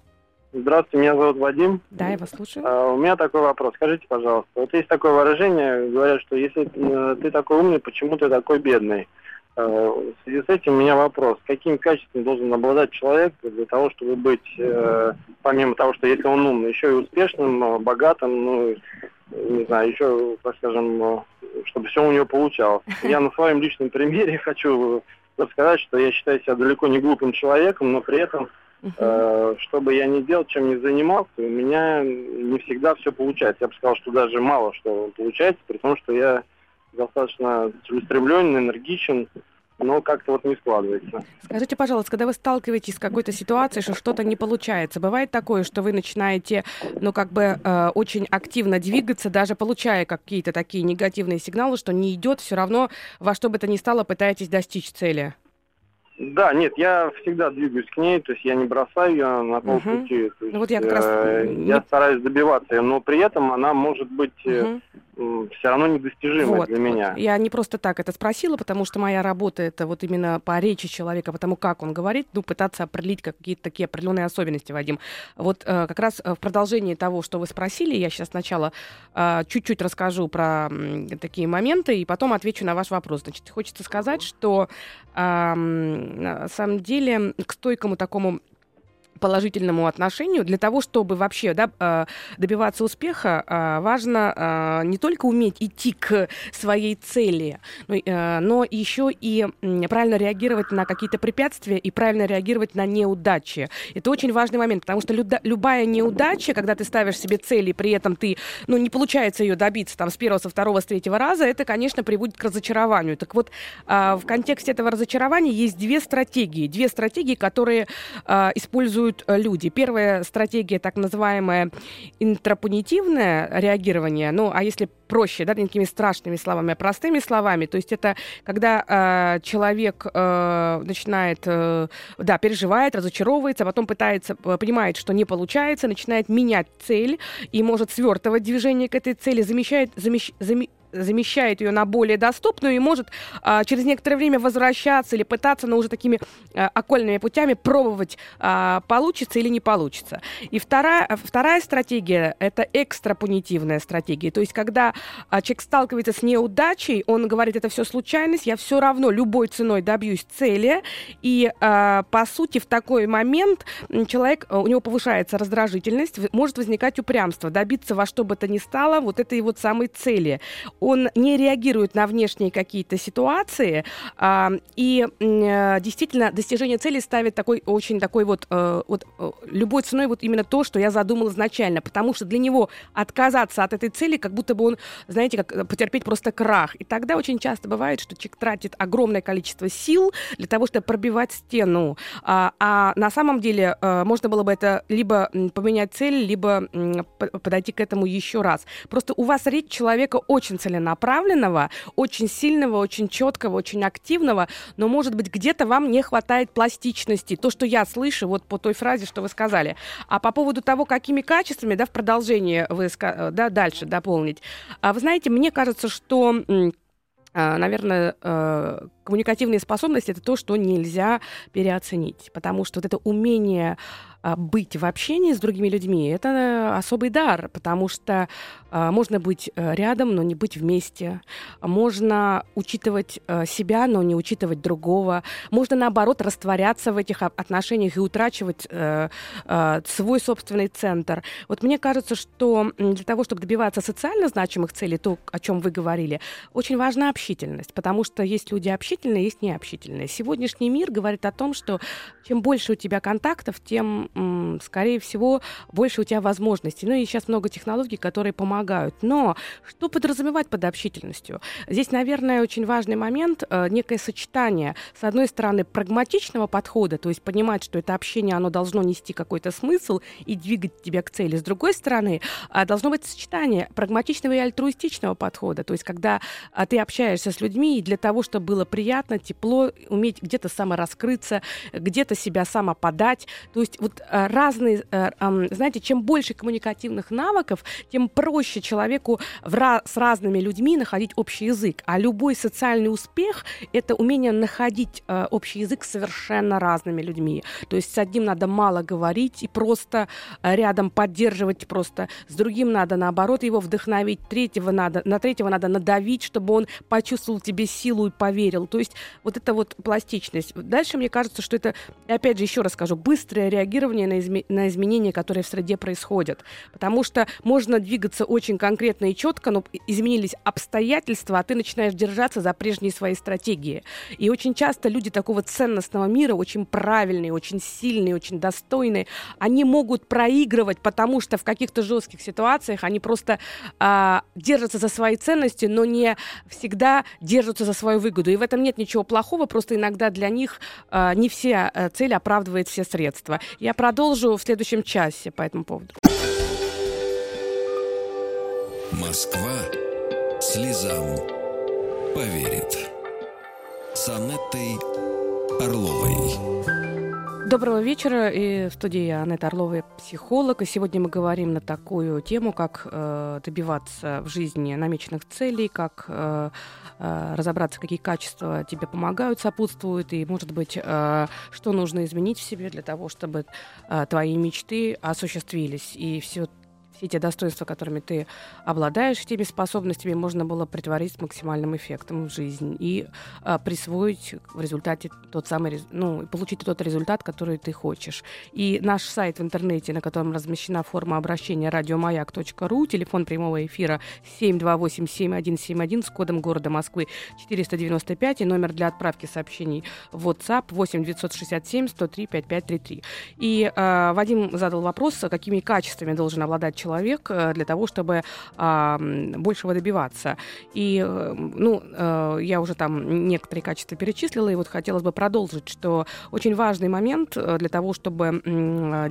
Здравствуйте, меня зовут Вадим. Да, я вас слушаю. А, у меня такой вопрос. Скажите, пожалуйста, вот есть такое выражение, говорят, что если э, ты такой умный, почему ты такой бедный? А, в связи с этим у меня вопрос. Каким качеством должен обладать человек для того, чтобы быть, э, помимо того, что если он умный, еще и успешным, э, богатым, ну, не знаю, еще, так скажем, чтобы все у него получалось. Я на своем личном примере (laughs) хочу рассказать, что я считаю себя далеко не глупым человеком, но при этом Uh-huh. Что бы я ни делал, чем ни занимался, у меня не всегда все получается. Я бы сказал, что даже мало что получается, при том, что я достаточно целеустремлен, энергичен, но как-то вот не складывается. Скажите, пожалуйста, когда вы сталкиваетесь с какой-то ситуацией, что что-то не получается, бывает такое, что вы начинаете, ну, как бы э, очень активно двигаться, даже получая какие-то такие негативные сигналы, что не идет, все равно во что бы то ни стало пытаетесь достичь цели? Да, нет, я всегда двигаюсь к ней, то есть я не бросаю ее на полпути. Угу. Ну, вот я как раз... Э, я стараюсь добиваться ее, но при этом она может быть угу все равно недостижимой вот, для меня. Я не просто так это спросила, потому что моя работа это вот именно по речи человека, потому как он говорит, ну, пытаться определить какие-то такие определенные особенности, Вадим. Вот э, как раз в продолжении того, что вы спросили, я сейчас сначала э, чуть-чуть расскажу про э, такие моменты и потом отвечу на ваш вопрос. Значит, хочется сказать, что э, на самом деле к стойкому такому положительному отношению. Для того, чтобы вообще да, э, добиваться успеха, э, важно э, не только уметь идти к своей цели, но еще и правильно реагировать на какие-то препятствия и правильно реагировать на неудачи. Это очень важный момент, потому что любая неудача, когда ты ставишь себе цель и при этом ты, ну, не получается ее добиться там с первого, со второго, с третьего раза, это, конечно, приводит к разочарованию. Так вот, в контексте этого разочарования есть две стратегии. Две стратегии, которые используют реагируют э, люди. Первая стратегия, так называемое интрапунитивное реагирование, ну, а если проще, да, не такими страшными словами, а простыми словами, то есть это когда э, человек э, начинает, э, да, переживает, разочаровывается, а потом пытается, э, понимает, что не получается, начинает менять цель и может свертывать движение к этой цели, замещает, замещ, зам, замещает ее на более доступную и может а, через некоторое время возвращаться или пытаться, но уже такими а, окольными путями пробовать, а, получится или не получится. И вторая, вторая стратегия — это экстрапунитивная стратегия. То есть когда а, человек сталкивается с неудачей, он говорит, это все случайность, я все равно любой ценой добьюсь цели. И, а, по сути, в такой момент человек, у него повышается раздражительность, может возникать упрямство, добиться во что бы то ни стало вот этой вот самой цели он не реагирует на внешние какие-то ситуации, а, и а, действительно достижение цели ставит такой очень такой вот, а, вот э, любой ценой вот именно то, что я задумал изначально, потому что для него отказаться от этой цели, как будто бы он, знаете, как потерпеть просто крах. И тогда очень часто бывает, что человек тратит огромное количество сил для того, чтобы пробивать стену. А, а на самом деле а, можно было бы это либо поменять цель, либо подойти к этому еще раз. Просто у вас речь человека очень целенаправленного, очень сильного, очень четкого, очень активного, но, может быть, где-то вам не хватает пластичности. То, что я слышу вот по той фразе, что вы сказали. А по поводу того, какими качествами, да, в продолжение вы, да, дальше дополнить. А вы знаете, мне кажется, что а, наверное, э, коммуникативные способности это то, что нельзя переоценить, потому что вот это умение а, быть в общении с другими людьми, это особый дар, потому что а, можно быть э, рядом, но не быть вместе. Можно учитывать э, себя, но не учитывать другого. Можно, наоборот, растворяться в этих отношениях и утрачивать э, свой собственный центр. Вот мне кажется, что для того, чтобы добиваться социально значимых целей, то, о чем вы говорили, очень важна общительность, потому что есть люди общительные, есть необщительные. Сегодняшний мир говорит о том, что чем больше у тебя контактов, тем скорее всего, больше у тебя возможностей. Ну и сейчас много технологий, которые помогают. Но что подразумевать под общительностью? Здесь, наверное, очень важный момент, э, некое сочетание, с одной стороны, прагматичного подхода, то есть понимать, что это общение, оно должно нести какой-то смысл и двигать тебя к цели. С другой стороны, э, должно быть сочетание прагматичного и альтруистичного подхода, то есть когда э, ты общаешься с людьми, и для того, чтобы было приятно, тепло, уметь где-то самораскрыться, где-то себя самоподать. То есть вот Э, разные, э, знаете, чем больше коммуникативных навыков, тем проще человеку с разными людьми находить общий язык. А любой социальный успех — это умение находить э, общий язык с совершенно разными людьми. То есть с одним надо мало говорить и просто рядом поддерживать просто, с другим надо, наоборот, его вдохновить, третьего надо, на третьего надо надавить, чтобы он почувствовал тебе силу и поверил. То есть вот это вот пластичность. Дальше мне кажется, что это, опять же, еще раз скажу, быстрое реагирование на, изме- на изменения, которые в среде происходят. Потому что можно двигаться очень конкретно и четко, но изменились обстоятельства, а ты начинаешь держаться за прежние свои стратегии. И очень часто люди такого ценностного мира, очень правильные, очень сильные, очень достойные, они могут проигрывать, потому что в каких-то жестких ситуациях они просто а, держатся за свои ценности, но не всегда держатся за свою выгоду. И в этом этом нет ничего плохого, просто иногда для них э, не все э, цель оправдывает все средства. Я продолжу в следующем часе по этому поводу. Москва слезам поверит. С Анеттой Орловой. Доброго вечера. И в студии Анетта Орлова, психолог. И сегодня мы говорим на такую тему, как э, добиваться в жизни намеченных целей, как э, э, разобраться, какие качества тебе помогают, сопутствуют, и, может быть, э, что нужно изменить в себе для того, чтобы э, твои мечты осуществились. И все все те достоинства, которыми ты обладаешь, теми способностями можно было притворить с максимальным эффектом в жизнь и а, присвоить в результате тот самый, ну, получить тот результат, который ты хочешь. И наш сайт в интернете, на котором размещена форма обращения радиомаяк.ру, телефон прямого эфира 728-7171 с кодом города Москвы 495 и номер для отправки сообщений в WhatsApp 8 967 103 5533. И э, Вадим задал вопрос, какими качествами должен обладать человек, человек э, для того, чтобы большего добиваться. И, э, ну, э, я уже там некоторые качества перечислила, и вот хотелось бы продолжить, что очень важный момент для того, чтобы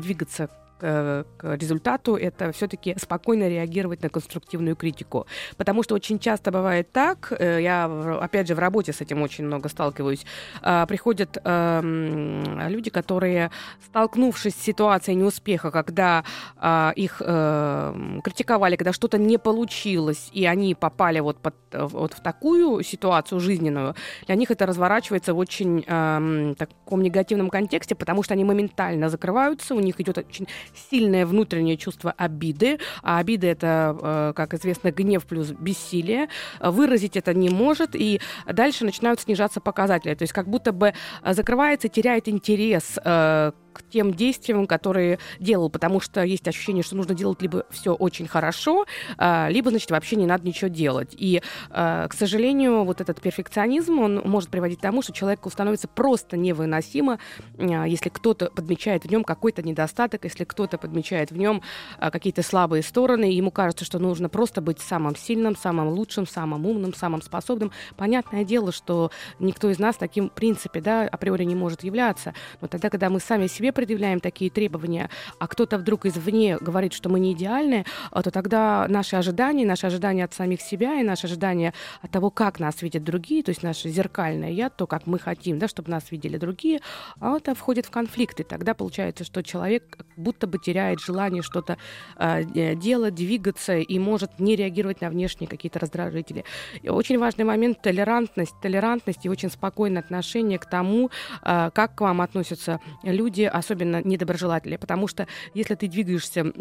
двигаться к, результату, это все-таки спокойно реагировать на конструктивную критику. Потому что очень часто бывает так, э, я, опять же, в работе с этим очень много сталкиваюсь, а, приходят эм, люди, которые, столкнувшись с ситуацией неуспеха, когда а, их эм, критиковали, когда что-то не получилось, и они попали вот, под, вот в такую ситуацию жизненную, для них это разворачивается в очень эм, таком негативном контексте, потому что они моментально закрываются, у них идет очень сильное внутреннее чувство обиды, а обида это, э, как известно, гнев плюс бессилие. Выразить это не может, и дальше начинают снижаться показатели. То есть как будто бы закрывается, теряет интерес э, к тем действиям, которые делал, потому что есть ощущение, что нужно делать либо все очень хорошо, а, либо, значит, вообще не надо ничего делать. И, а, к сожалению, вот этот перфекционизм, он может приводить к тому, что человеку становится просто невыносимо, а, если кто-то подмечает в нем какой-то недостаток, если кто-то подмечает в нем какие-то слабые стороны, и ему кажется, что нужно просто быть самым сильным, самым лучшим, самым умным, самым способным. Понятное дело, что никто из нас таким, в принципе, да, априори не может являться. Но тогда, когда мы сами себе предъявляем такие требования, а кто-то вдруг извне говорит, что мы не идеальны, а, то тогда наши ожидания, наши ожидания от самих себя и наши ожидания от того, как нас видят другие, то есть наше зеркальное я, то, как мы хотим, да, чтобы нас видели другие, а это входит в конфликты. Тогда получается, что человек будто бы теряет желание что-то э, делать, двигаться и может не реагировать на внешние какие-то раздражители. И очень важный момент — толерантность, толерантность и очень спокойное отношение к тому, э, как к вам относятся люди, особенно недоброжелатели, потому что если ты двигаешься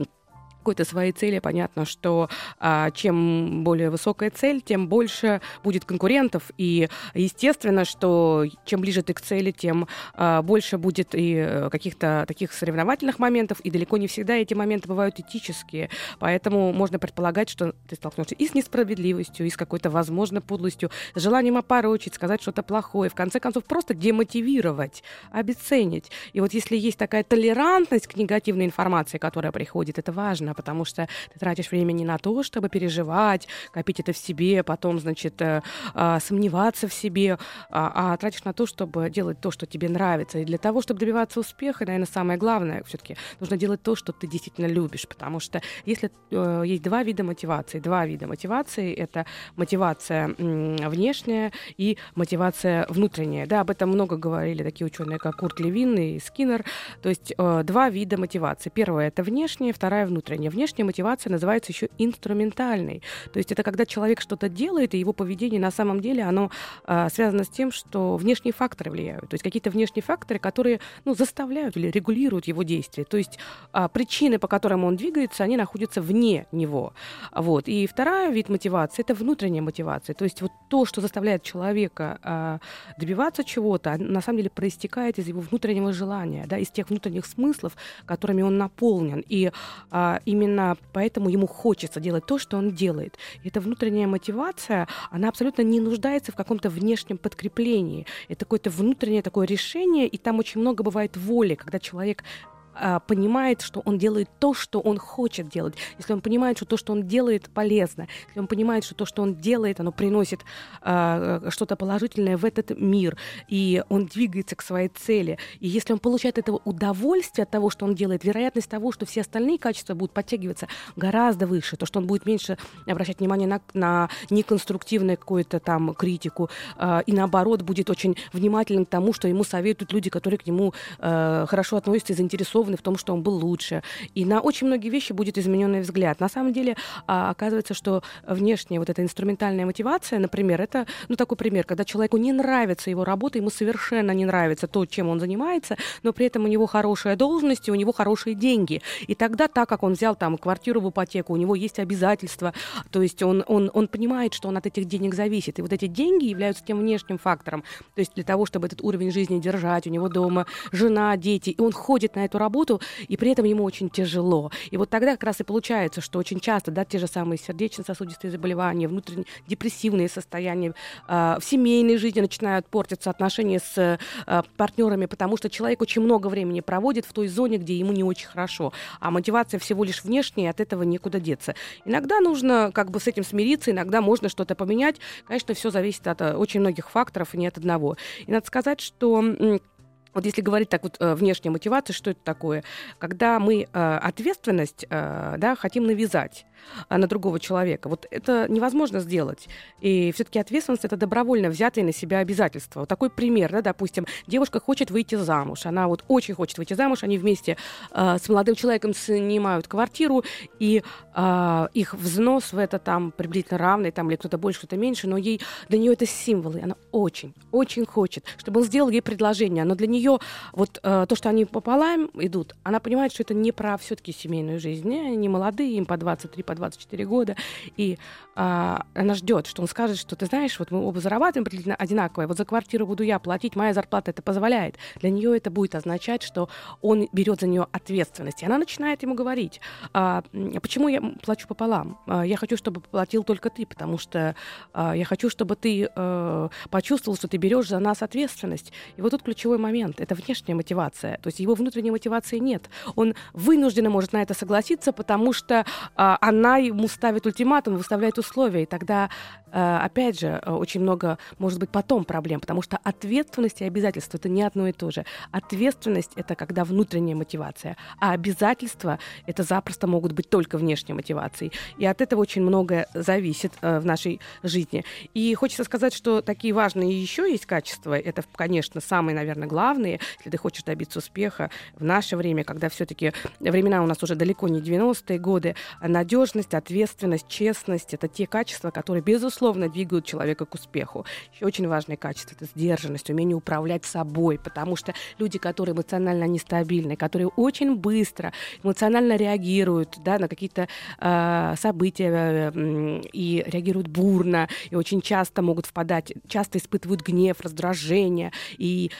какой-то своей цели, понятно, что а, чем более высокая цель, тем больше будет конкурентов. И естественно, что чем ближе ты к цели, тем а, больше будет и э, каких-то таких соревновательных моментов. И далеко не всегда эти моменты бывают этические. Поэтому можно предполагать, что ты столкнешься и с несправедливостью, и с какой-то, возможно, подлостью, с желанием опорочить, сказать что-то плохое. В конце концов, просто демотивировать, обесценить. И вот если есть такая толерантность к негативной информации, которая приходит, это важно, потому что ты тратишь время не на то, чтобы переживать, копить это в себе, потом, значит, э, э, сомневаться в себе, а, а тратишь на то, чтобы делать то, что тебе нравится. И для того, чтобы добиваться успеха, наверное, самое главное все-таки нужно делать то, что ты действительно любишь, потому что если э, есть два вида мотивации, два вида мотивации, это мотивация внешняя и мотивация внутренняя. Да, об этом много говорили такие ученые, как Курт Левин и Скиннер. То есть э, два вида мотивации. Первая это внешняя, вторая внутренняя поведения. Внешняя мотивация называется еще инструментальной. То есть это когда человек что-то делает, и его поведение на самом деле оно а, связано с тем, что внешние факторы влияют. То есть какие-то внешние факторы, которые ну, заставляют или регулируют его действия. То есть а, причины, по которым он двигается, они находятся вне него. Вот. И вторая вид мотивации – это внутренняя мотивация. То есть вот то, что заставляет человека а, добиваться чего-то, на самом деле проистекает из его внутреннего желания, да, из тех внутренних смыслов, которыми он наполнен. И а, именно поэтому ему хочется делать то, что он делает. И эта внутренняя мотивация, она абсолютно не нуждается в каком-то внешнем подкреплении. Это какое-то внутреннее такое решение, и там очень много бывает воли, когда человек а, понимает, что он делает то, что он хочет делать, если он понимает, что то, что он делает, полезно, если он понимает, что то, что он делает, оно приносит а, что-то положительное в этот мир, и он двигается к своей цели, и если он получает этого удовольствие от того, что он делает, вероятность того, что все остальные качества будут подтягиваться гораздо выше, то, что он будет меньше обращать внимание на, на неконструктивную какую-то там критику, э, и наоборот будет очень внимательным к тому, что ему советуют люди, которые к нему э, хорошо относятся и заинтересованы в том, что он был лучше. И на очень многие вещи будет измененный взгляд. На самом деле э, оказывается, что внешняя вот эта инструментальная мотивация, например, это, ну, такой пример, когда человеку не нравится его работа, ему совершенно не нравится то, чем он занимается, но при этом у него хорошая должность, и у него хорошие деньги. И тогда, так как он взял там квартиру в ипотеку, у него есть обязательства, то есть он, он, он понимает, что он от этих денег зависит. И вот эти деньги являются тем внешним фактором. То есть для того, чтобы этот уровень жизни держать, у него дома жена, дети, и он ходит на эту работу, и при этом ему очень тяжело. И вот тогда как раз и получается, что очень часто, да, те же самые сердечно-сосудистые заболевания, внутренние депрессивные состояния, э, в семейной жизни начинают портиться отношения с э, партнерами, потому что человек очень много времени проводит в той зоне, где ему не очень хорошо. А мотивация всего лишь внешняя, от этого некуда деться. Иногда нужно как бы с этим смириться, иногда можно что-то поменять. Конечно, все зависит от э, очень многих факторов, и не от одного. И надо сказать, что вот если говорить так вот э, внешняя мотивация, что это такое? Когда мы э, ответственность э, да, хотим навязать на другого человека, вот это невозможно сделать. И все-таки ответственность это добровольно взятые на себя обязательства. Вот такой пример, да, допустим, девушка хочет выйти замуж, она вот очень хочет выйти замуж, они вместе э, с молодым человеком снимают квартиру, и э, их взнос в это там приблизительно равный, там или кто-то больше, кто-то меньше, но ей для нее это символы, она очень, очень хочет, чтобы он сделал ей предложение, но для нее нее вот э, то, что они пополам идут, она понимает, что это не про все-таки семейную жизнь. Они молодые, им по 23, по 24 года. И э, она ждет, что он скажет, что ты знаешь, вот мы оба зарабатываем приблизительно одинаковое, вот за квартиру буду я платить, моя зарплата это позволяет. Для нее это будет означать, что он берет за нее ответственность. И она начинает ему говорить, а, почему я плачу пополам? А, я хочу, чтобы платил только ты, потому что а, я хочу, чтобы ты а, почувствовал, что ты берешь за нас ответственность. И вот тут ключевой момент, это внешняя мотивация. То есть его внутренней мотивации нет. Он вынужденно может на это согласиться, потому что а, она ему ставит ультиматум, выставляет условия. И тогда, а, опять же, очень много может быть потом проблем, потому что ответственность и обязательство это не одно и то же. Ответственность это когда внутренняя мотивация, а обязательства это запросто могут быть только внешней мотивацией. И от этого очень многое зависит а, в нашей жизни. И хочется сказать, что такие важные еще есть качества. Это, конечно, самый, наверное, главные, если ты хочешь добиться успеха в наше время, когда все-таки времена у нас уже далеко не 90-е годы, надежность, ответственность, честность — это те качества, которые, безусловно, двигают человека к успеху. Еще очень важное качество — это сдержанность, умение управлять собой, потому что люди, которые эмоционально нестабильны, которые очень быстро эмоционально реагируют да, на какие-то э, события э, и реагируют бурно, и очень часто могут впадать, часто испытывают гнев, раздражение, и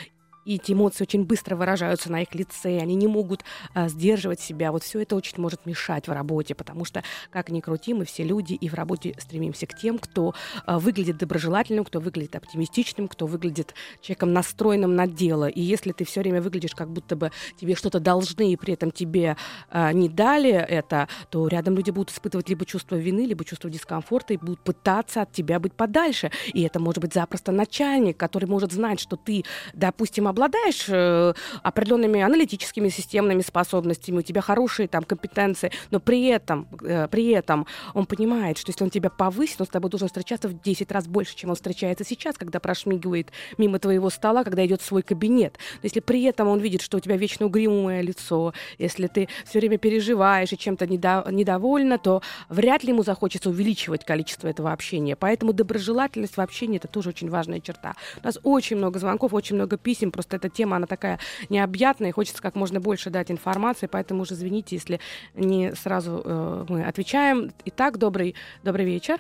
и эти эмоции очень быстро выражаются на их лице, они не могут а, сдерживать себя. Вот все это очень может мешать в работе, потому что, как ни крути, мы все люди и в работе стремимся к тем, кто а, выглядит доброжелательным, кто выглядит оптимистичным, кто выглядит человеком настроенным на дело. И если ты все время выглядишь, как будто бы тебе что-то должны, и при этом тебе а, не дали это, то рядом люди будут испытывать либо чувство вины, либо чувство дискомфорта и будут пытаться от тебя быть подальше. И это может быть запросто начальник, который может знать, что ты, допустим, обладаешь э, определенными аналитическими системными способностями, у тебя хорошие там компетенции, но при этом, э, при этом он понимает, что если он тебя повысит, он с тобой должен встречаться в 10 раз больше, чем он встречается сейчас, когда прошмигивает мимо твоего стола, когда идет в свой кабинет. Но если при этом он видит, что у тебя вечно угрюмое лицо, если ты все время переживаешь и чем-то недо, недовольна, то вряд ли ему захочется увеличивать количество этого общения. Поэтому доброжелательность в общении это тоже очень важная черта. У нас очень много звонков, очень много писем, просто просто эта тема, она такая необъятная, и хочется как можно больше дать информации, поэтому уже извините, если не сразу э, мы отвечаем. Итак, добрый, добрый вечер.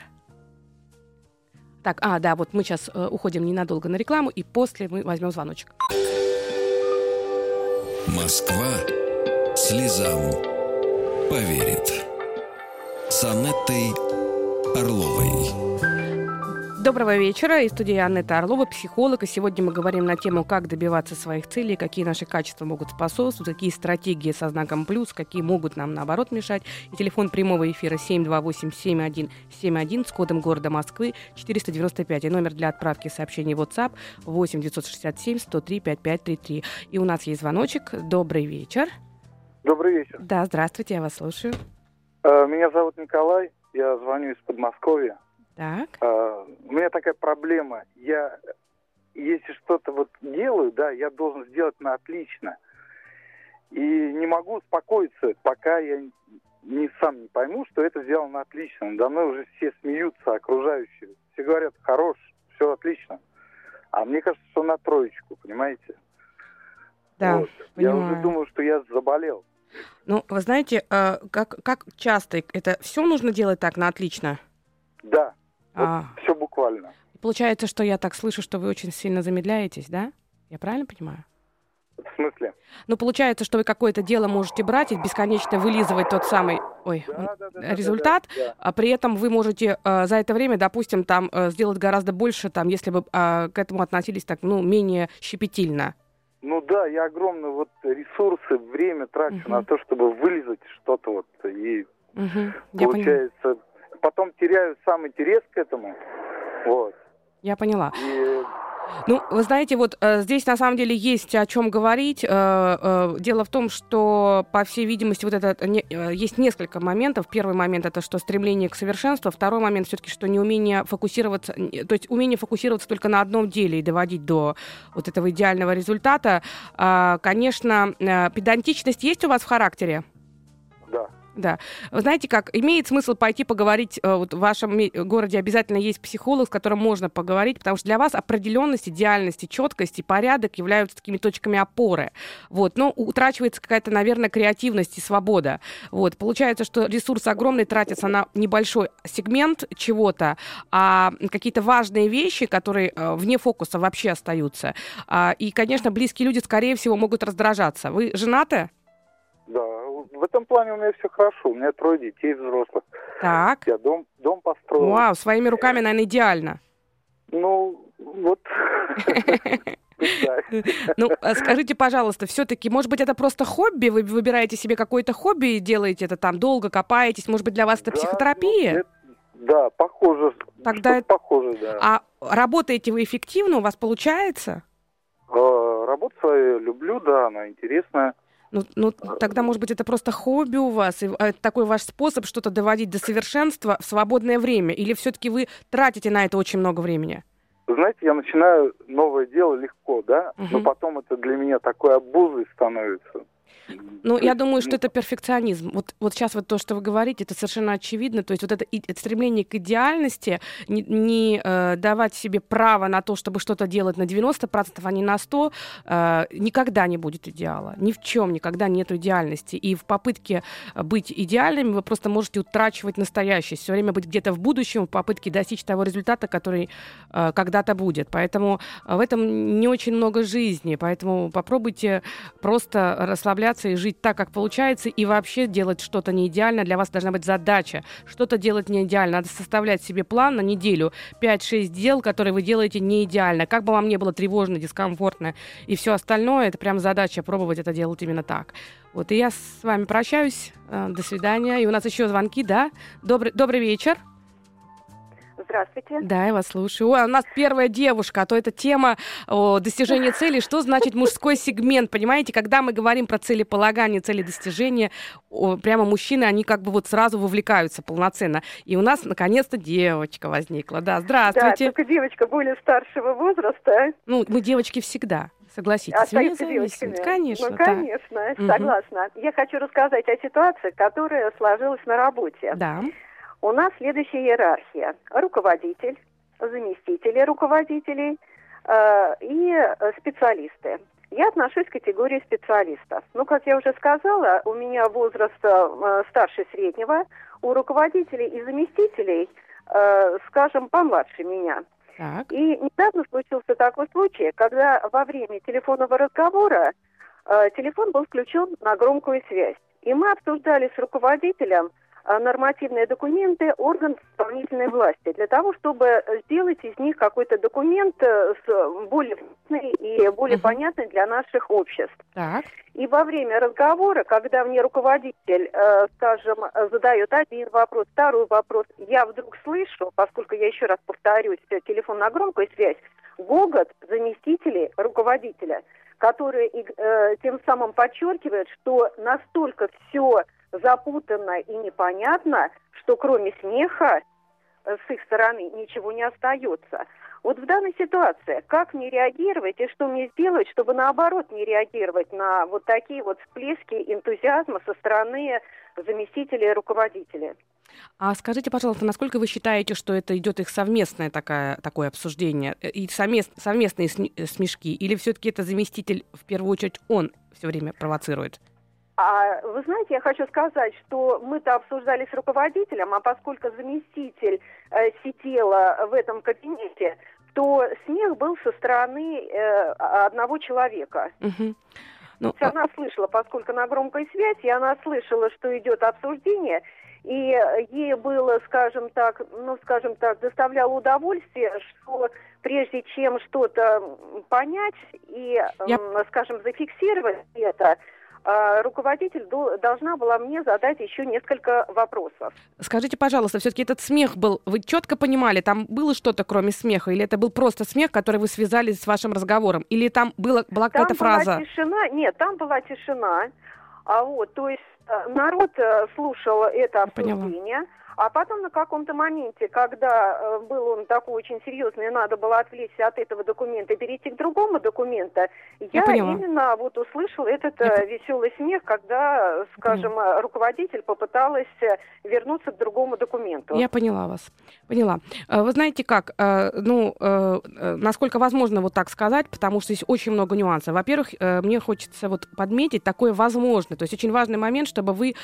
Так, а, да, вот мы сейчас э, уходим ненадолго на рекламу, и после мы возьмем звоночек. Москва слезам поверит. С Анеттой Орловой. Доброго вечера. И студия Аннета Орлова, психолог. И сегодня мы говорим на тему, как добиваться своих целей, какие наши качества могут способствовать, какие стратегии со знаком плюс, какие могут нам, наоборот, мешать. И телефон прямого эфира 728-7171 с кодом города Москвы 495. И номер для отправки сообщений в WhatsApp 8 967 103 5533. И у нас есть звоночек. Добрый вечер. Добрый вечер. Да, здравствуйте, я вас слушаю. Э, Меня зовут Николай, я звоню из Подмосковья. Так. Э, У меня такая проблема. Я, если что-то вот делаю, да, я должен сделать на отлично. И не могу успокоиться, пока я не сам не пойму, что это сделано на отлично. Надо мной уже все смеются, окружающие. Все говорят, хорош, все отлично. А мне кажется, что на троечку, понимаете? Да, Вот. Я уже думаю, что я заболел. Ну, вы знаете, э, как, как часто это все нужно делать так на отлично? Да, А, все буквально. получается, что я так слышу, что вы очень сильно замедляетесь, да? Я правильно понимаю? В смысле? Ну, получается, что вы какое-то дело можете брать и бесконечно вылизывать тот самый, ой, Да, да, да, да, результат, да, да. а при этом вы можете э, за это время, допустим, там э, сделать гораздо больше, там, если бы э, к этому относились так, ну, менее щепетильно. Ну да, я огромные вот ресурсы, время трачу Мгм. на то, чтобы вылезать что-то вот. И поня- получается, потом теряю сам интерес к этому. Вот. я поняла. И Ну, вы знаете, вот э, здесь на самом деле есть о чем говорить. Э, э, дело в том, что, по всей видимости, вот это не- э, есть несколько моментов. Первый момент это что стремление к совершенству, второй момент все-таки что неумение фокусироваться, то есть умение фокусироваться только на одном деле и доводить до вот этого идеального результата. А, конечно, э, педантичность есть у вас в характере? Да. Вы знаете как, имеет смысл пойти поговорить, э, вот в вашем городе обязательно есть психолог, с которым можно поговорить, потому что для вас определенность, идеальность, четкость и порядок являются такими точками опоры. Вот. Но утрачивается какая-то, наверное, креативность и свобода. Вот. Получается, что ресурс огромный тратится на небольшой сегмент чего-то, а какие-то важные вещи, которые э, вне фокуса вообще остаются. А, и, конечно, близкие люди, скорее всего, могут раздражаться. Вы женаты? Да, в этом плане у меня все хорошо. У меня трое детей взрослых. Так. Я дом, дом построил. Вау, своими руками, наверное, идеально. Ну, вот. (laughs) Ну, а скажите, пожалуйста, все-таки, может быть, это просто хобби? Вы выбираете себе какое-то хобби и делаете это там долго, копаетесь? Может быть, для вас это психотерапия? Да, похоже. Тогда это- похоже, да. А работаете вы эффективно? У вас получается? Э, Работу свою люблю, да, она интересная. Ну, ну, тогда, может быть, это просто хобби у вас, и э, это такой ваш способ что-то доводить до совершенства в свободное время? Или все-таки вы тратите на это очень много времени? Знаете, я начинаю новое дело легко, да, но Мгм. потом это для меня такой обузой становится. Ну, я думаю, что это перфекционизм. Вот, вот сейчас вот то, что вы говорите, это совершенно очевидно. То есть вот это, и- это стремление к идеальности, не, не, э, давать себе право на то, чтобы что-то делать на 90%, а не на 100%, э, никогда не будет идеала. Ни в чем никогда нет идеальности. И в попытке э, быть идеальными вы просто можете утрачивать настоящее. Все время быть где-то в будущем в попытке достичь того результата, который э, когда-то будет. Поэтому э, в этом не очень много жизни. Поэтому попробуйте просто расслабляться и жить так, как получается, и вообще делать что-то не идеально. Для вас должна быть задача. Что-то делать не идеально. Надо составлять себе план на неделю. 5-6 дел, которые вы делаете не идеально. Как бы вам не было тревожно, дискомфортно и все остальное, это прям задача пробовать это делать именно так. Вот, и я с вами прощаюсь. Э, До свидания. И у нас еще звонки, да? Добрый, добрый вечер. Здравствуйте. Да, я вас слушаю. Ой, а у нас первая девушка, а то это тема о, достижения цели. Что значит мужской сегмент? Понимаете, когда мы говорим про целеполагание, цели достижения, о, прямо мужчины, они как бы вот сразу вовлекаются полноценно. И у нас наконец-то девочка возникла. Да, Да, здравствуйте. только девочка более старшего возраста Ну, мы девочки всегда, согласитесь. остаются девочками. Конечно, Ну, да. конечно, Мгм. согласна. Я хочу рассказать о ситуации, которая сложилась на работе. Да. У нас следующая иерархия. Руководитель, заместители руководителей э, и э, специалисты. Я отношусь к категории специалистов. Ну, как я уже сказала, у меня возраст э, старше среднего, у руководителей и заместителей, э, скажем, помладше меня. Так. И недавно случился такой случай, когда во время телефонного разговора э, телефон был включен на громкую связь. И мы обсуждали с руководителем нормативные документы орган исполнительной власти для того, чтобы сделать из них какой-то документ э, более внятный и более uh-huh. понятный для наших обществ. Так. И во время разговора, когда мне руководитель, э, скажем, задает один вопрос, второй вопрос, я вдруг слышу, поскольку я еще раз повторюсь, телефон на громкую связь, гогот заместителей руководителя, которые э, тем самым подчеркивают, что настолько все запутанно и непонятно, что кроме смеха э, с их стороны ничего не остается. Вот в данной ситуации, как мне реагировать и что мне сделать, чтобы наоборот не реагировать на вот такие вот всплески энтузиазма со стороны заместителей руководителя? А скажите, пожалуйста, насколько вы считаете, что это идет их совместное такая, такое обсуждение э, и совмест, совместные смешки, или все-таки это заместитель в первую очередь он все время провоцирует? А вы знаете, я хочу сказать, что мы-то обсуждали с руководителем, а поскольку заместитель э, сидела в этом кабинете, то смех был со стороны э, одного человека. Угу. Ну, она слышала, поскольку на громкой связи, она слышала, что идет обсуждение, и ей было, скажем так, ну, скажем так, доставляло удовольствие, что прежде чем что-то понять и, Я... скажем, зафиксировать это, а, руководитель должна была мне задать еще несколько вопросов. Скажите, пожалуйста, все-таки этот смех был, вы четко понимали, там было что-то кроме смеха, или это был просто смех, который вы связали с вашим разговором, или там было, была какая-то фраза? Там была тишина, нет, там была тишина, а вот, то есть э, народ э, слушал это обсуждение. Поняла. А потом на каком-то моменте, когда э, был он такой очень серьезный, надо было отвлечься от этого документа и перейти к другому документу, я, я именно вот услышал этот я... Э, веселый смех, когда, скажем, поняла. руководитель попыталась э, вернуться к другому документу. Я поняла вас. Поняла. Вы знаете как, ну, насколько возможно вот так сказать, потому что здесь очень много нюансов. Во-первых, мне хочется вот подметить такое возможно. То есть очень важный момент, чтобы вы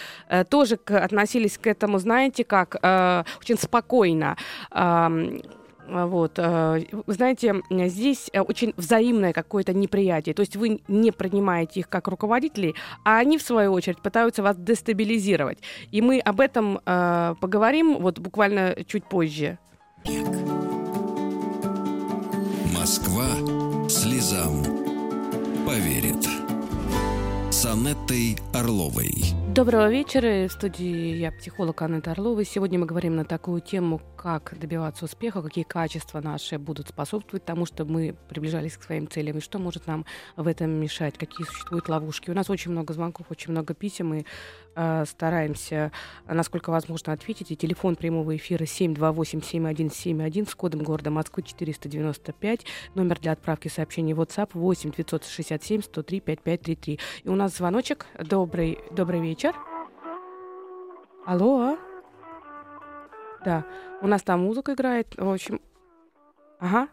тоже относились к этому, знаете, как так э, очень спокойно. Э, вот, вы знаете, здесь очень взаимное какое-то неприятие. То есть вы не принимаете их как руководителей, а они, в свою очередь, пытаются вас дестабилизировать. И мы об этом э, поговорим вот буквально чуть позже. Москва слезам поверит. С Анеттой Орловой. Доброго вечера. В студии я психолог Анна Орлова. Сегодня мы говорим на такую тему, как добиваться успеха, какие качества наши будут способствовать тому, чтобы мы приближались к своим целям, и что может нам в этом мешать, какие существуют ловушки. У нас очень много звонков, очень много писем, и стараемся, насколько возможно, ответить. И телефон прямого эфира 728-7171 с кодом города Москвы 495, номер для отправки сообщений WhatsApp 8 967 103 5533. И у нас звоночек. Добрый, добрый вечер. Алло. Да, у нас там музыка играет. В общем, ага,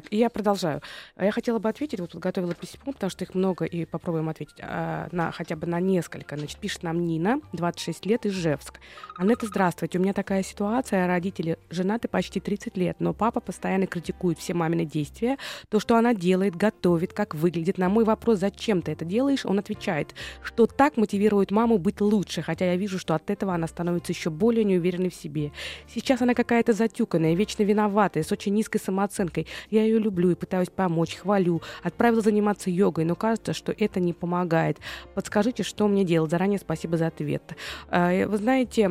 так, и я продолжаю. Я хотела бы ответить, вот подготовила письмо, потому что их много, и попробуем ответить а, на хотя бы на несколько. Значит, пишет нам Нина, 26 лет, Ижевск. Анетта, здравствуйте, у меня такая ситуация, родители женаты почти 30 лет, но папа постоянно критикует все мамины действия, то, что она делает, готовит, как выглядит. На мой вопрос, зачем ты это делаешь, он отвечает, что так мотивирует маму быть лучше, хотя я вижу, что от этого она становится еще более неуверенной в себе. Сейчас она какая-то затюканная, вечно виноватая, с очень низкой самооценкой. Я ее люблю и пытаюсь помочь, хвалю. Отправила заниматься йогой, но кажется, что это не помогает. Подскажите, что мне делать? Заранее спасибо за ответ. А, вы знаете,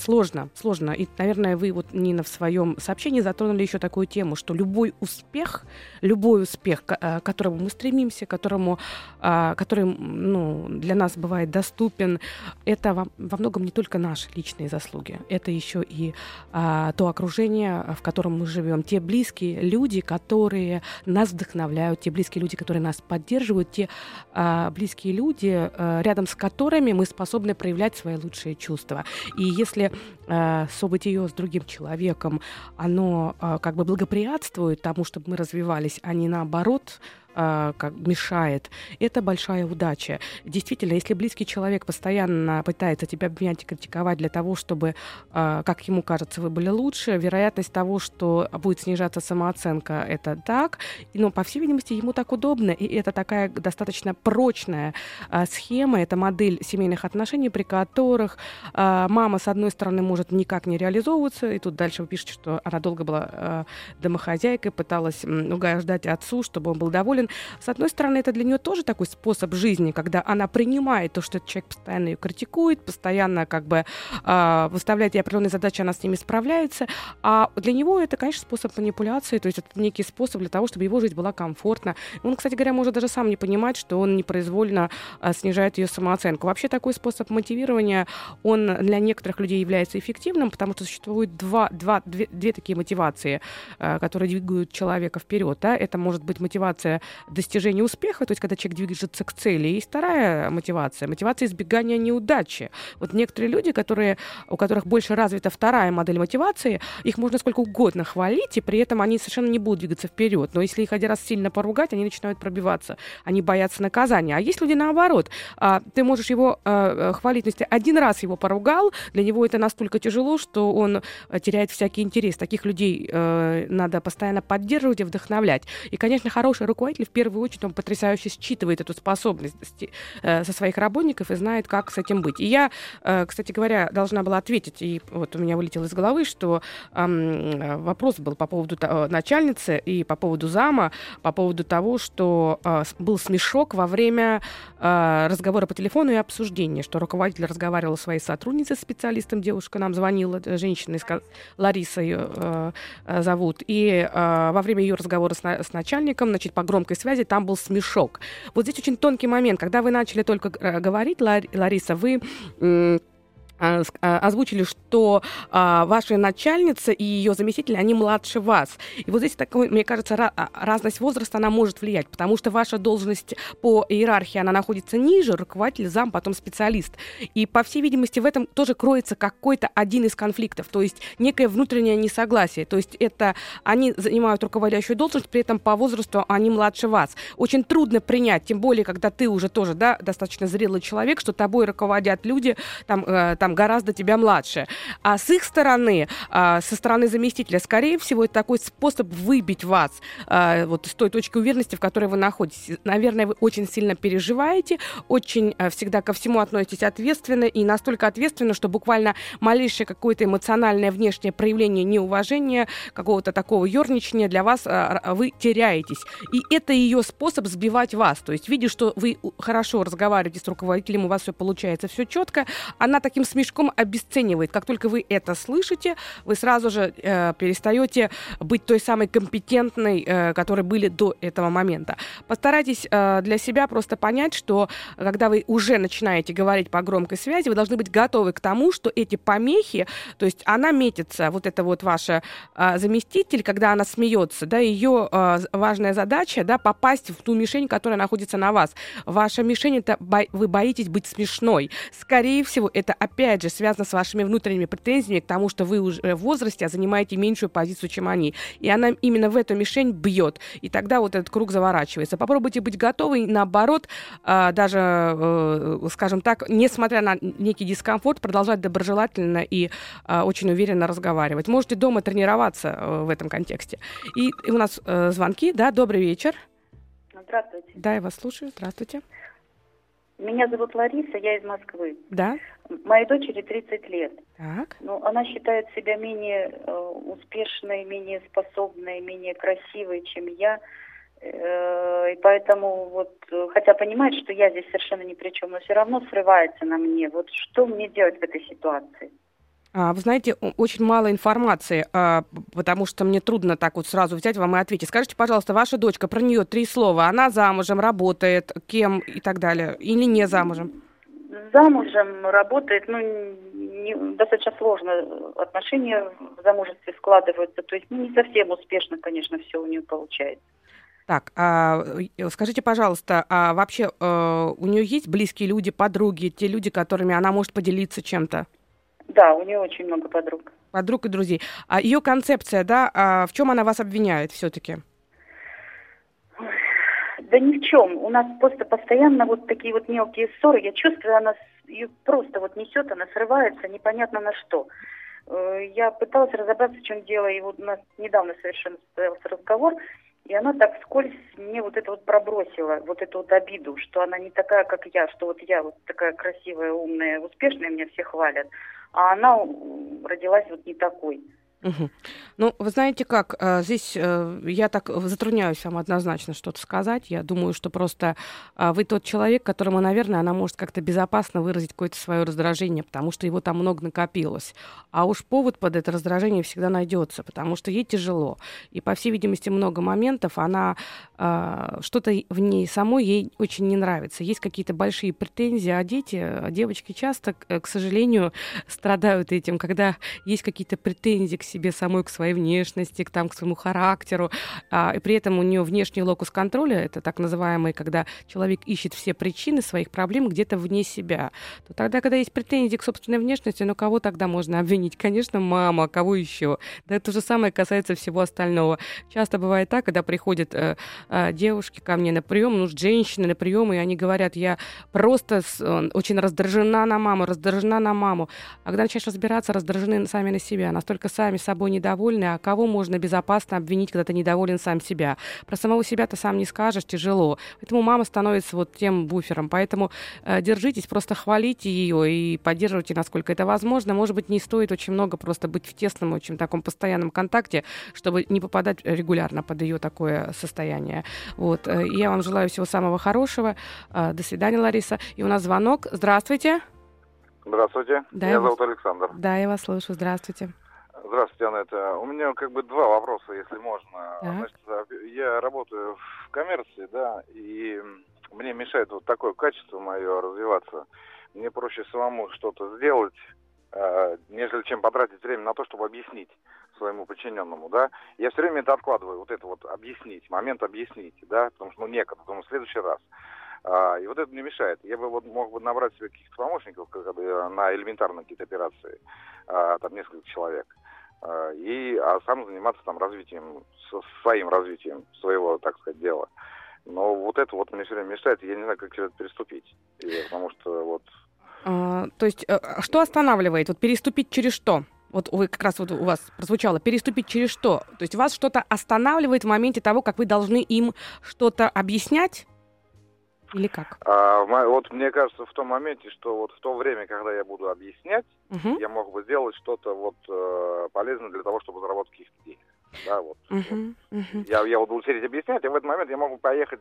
сложно, сложно. И, наверное, вы вот, Нина, в своем сообщении затронули еще такую тему, что любой успех, любой успех, к а, которому мы стремимся, которому, а, который ну, для нас бывает доступен, это во многом не только наши личные заслуги, это еще и а, то окружение, в котором мы живем, те близкие люди, которые нас вдохновляют, те близкие люди, которые нас поддерживают, те а, близкие люди, а, рядом с которыми мы способны проявлять свои лучшие чувства. И если а, событие с другим человеком, оно а, как бы благоприятствует тому, чтобы мы развивались, а не наоборот, э, как мешает, это большая удача. Действительно, если близкий человек постоянно пытается тебя обвинять и критиковать для того, чтобы, э, как ему кажется, вы были лучше, вероятность того, что будет снижаться самооценка, это так. Но, по всей видимости, ему так удобно, и это такая достаточно прочная э, схема, это модель семейных отношений, при которых мама, с одной стороны, может никак не реализовываться, и тут дальше вы пишете, что она долго была домохозяйкой, пыталась угождать отцу, чтобы он был доволен. С одной стороны, это для нее тоже такой способ жизни, когда она принимает то, что этот человек постоянно ее критикует, постоянно как бы э, выставляет ей определенные задачи, она с ними справляется. А для него это, конечно, способ манипуляции, то есть это некий способ для того, чтобы его жизнь была комфортна. Он, кстати говоря, может даже сам не понимать, что он непроизвольно э, снижает ее самооценку. Вообще такой способ мотивирования, он для некоторых людей является эффективным, потому что существует два, два, две, две такие мотивации, э, которые двигают человека вперед. Да? Это может быть мотивация достижения успеха, то есть когда человек движется к цели. И вторая мотивация, мотивация избегания неудачи. Вот некоторые люди, которые, у которых больше развита вторая модель мотивации, их можно сколько угодно хвалить, и при этом они совершенно не будут двигаться вперед. Но если их один раз сильно поругать, они начинают пробиваться. Они боятся наказания. А есть люди наоборот. А, ты можешь его а, хвалить, но если один раз его поругал, для него это настолько тяжело, что он э, теряет всякий интерес. Таких людей э, надо постоянно поддерживать и вдохновлять. И, конечно, хороший руководитель в первую очередь он потрясающе считывает эту способность э, со своих работников и знает, как с этим быть. И я, э, кстати говоря, должна была ответить, и вот у меня вылетело из головы, что э, вопрос был по поводу э, начальницы и по поводу зама, по поводу того, что э, был смешок во время э, разговора по телефону и обсуждения, что руководитель разговаривал с своей сотрудницей, специалистом, девушка нам звонила, женщина, Лариса ее э, э, зовут, и э, во время ее разговора с, с начальником, значит, по громкой связи там был смешок. Вот здесь очень тонкий момент, когда вы начали только э, говорить, Лариса, вы озвучили, что а, ваша начальница и ее заместитель, они младше вас. И вот здесь, такой, мне кажется, а, разность возраста, она может влиять, потому что ваша должность по иерархии, она находится ниже, руководитель, зам, потом специалист. И, по всей видимости, в этом тоже кроется какой-то один из конфликтов, то есть некое внутреннее несогласие. То есть это они занимают руководящую должность, при этом по возрасту они младше вас. Очень трудно принять, тем более, когда ты уже тоже да, достаточно зрелый человек, что тобой руководят люди, там, э, там там гораздо тебя младше. А с их стороны, а, со стороны заместителя, скорее всего, это такой способ выбить вас а, вот с той точки уверенности, в которой вы находитесь. Наверное, вы очень сильно переживаете, очень а, всегда ко всему относитесь ответственно и настолько ответственно, что буквально малейшее какое-то эмоциональное внешнее проявление неуважения, какого-то такого ерничания для вас вы теряетесь. И это ее способ сбивать вас. То есть, видя, что вы хорошо разговариваете с руководителем, у вас все получается, все четко, она таким смешком обесценивает. Как только вы это слышите, вы сразу же э, перестаете быть той самой компетентной, э, которой были до этого момента. Постарайтесь э, для себя просто понять, что когда вы уже начинаете говорить по громкой связи, вы должны быть готовы к тому, что эти помехи, то есть она метится, вот это вот ваша э, заместитель, когда она смеется, да, ее э, важная задача, да, попасть в ту мишень, которая находится на вас. Ваша мишень это бо- вы боитесь быть смешной. Скорее всего, это опять опять же, связано с вашими внутренними претензиями к тому, что вы уже в возрасте, а занимаете меньшую позицию, чем они. И она именно в эту мишень бьет. И тогда вот этот круг заворачивается. Попробуйте быть готовы, наоборот, а, даже, э, скажем так, несмотря на некий дискомфорт, продолжать доброжелательно и а, очень уверенно разговаривать. Можете дома тренироваться э, в этом контексте. И у нас э, звонки, да, добрый вечер. Здравствуйте. Да, я вас слушаю. Здравствуйте. Меня зовут Лариса, я из Москвы. Да. Моей дочери 30 лет. Так. Ну, она считает себя менее э, успешной, менее способной, менее красивой, чем я. Э, и поэтому вот, хотя понимает, что я здесь совершенно ни при чем, но все равно срывается на мне. Вот что мне делать в этой ситуации? А, вы знаете, очень мало информации, а, потому что мне трудно так вот сразу взять вам и ответить. Скажите, пожалуйста, ваша дочка, про нее три слова. Она замужем, работает, кем и так далее, или не замужем? Замужем, работает, ну, не, достаточно сложно отношения в замужестве складываются. То есть ну, не совсем успешно, конечно, все у нее получается. Так, а, скажите, пожалуйста, а вообще а, у нее есть близкие люди, подруги, те люди, которыми она может поделиться чем-то? Да, у нее очень много подруг. Подруг и друзей. А ее концепция, да, а в чем она вас обвиняет все-таки? Да ни в чем. У нас просто постоянно вот такие вот мелкие ссоры. Я чувствую, она ее просто вот несет, она срывается, непонятно на что. Э, я пыталась разобраться, в чем дело, и вот у нас недавно совершенно состоялся разговор, и она так вскользь мне вот это вот пробросила, вот эту вот обиду, что она не такая, как я, что вот я вот такая красивая, умная, успешная, меня все хвалят, а она родилась вот не такой. Угу. Ну, вы знаете как, э, здесь э, я так затрудняюсь вам однозначно что-то сказать. Я думаю, что просто э, вы тот человек, которому, наверное, она может как-то безопасно выразить какое-то свое раздражение, потому что его там много накопилось. А уж повод под это раздражение всегда найдется, потому что ей тяжело. И, по всей видимости, много моментов, она что-то в ней самой ей очень не нравится. Есть какие-то большие претензии, а дети, а девочки часто, к сожалению, (laughs) страдают этим, когда есть какие-то претензии к себе самой, к своей внешности, к, там, к своему характеру. А, и при этом у нее внешний локус контроля, это так называемый, когда человек ищет все причины своих проблем где-то вне себя. То тогда, когда есть претензии к собственной внешности, ну кого тогда можно обвинить? Конечно, мама, кого еще? Да это же самое касается всего остального. Часто бывает так, когда приходят э, э, девушки ко мне на прием, ну, женщины на прием, и они говорят, я просто с, э, очень раздражена на маму, раздражена на маму. А когда начинаешь разбираться, раздражены сами на себя, настолько сами собой недовольны, а кого можно безопасно обвинить, когда ты недоволен сам себя. Про самого себя ты сам не скажешь, тяжело. Поэтому мама становится вот тем буфером. Поэтому э, держитесь, просто хвалите ее и поддерживайте, насколько это возможно. Может быть, не стоит очень много просто быть в тесном, очень таком постоянном контакте, чтобы не попадать регулярно под ее такое состояние. Вот. Э, я вам желаю всего самого хорошего. Э, до свидания, Лариса. И у нас звонок. Здравствуйте. Здравствуйте. Да, Меня зовут Александр. Да, я вас слышу. Здравствуйте. Здравствуйте, Анетта. У меня как бы два вопроса, если можно. Так. Значит, я работаю в коммерции, да, и мне мешает вот такое качество мое развиваться. Мне проще самому что-то сделать, э, нежели чем потратить время на то, чтобы объяснить своему подчиненному, да. Я все время это откладываю, вот это вот объяснить, момент объяснить, да, потому что ну некогда, думаю, в следующий раз. А, и вот это мне мешает. Я бы вот мог бы набрать себе каких-то помощников как бы, на элементарные какие-то операции, а, там несколько человек. А, и, а сам заниматься там развитием, своим развитием своего, так сказать, дела. Но вот это вот мне все время мешает, я не знаю, как это переступить. И, потому что вот... А, то есть, э, а что останавливает? Вот переступить через что? Вот вы как раз вот у вас прозвучало, переступить через что? То есть вас что-то останавливает в моменте того, как вы должны им что-то объяснять? Или как? А, вот мне кажется, в том моменте, что вот в то время, когда я буду объяснять, угу. я мог бы сделать что-то вот э, полезное для того, чтобы заработать каких-то денег. Да, вот. Uh-huh, uh-huh. Я, я вот буду сидеть объяснять, и в этот момент я могу поехать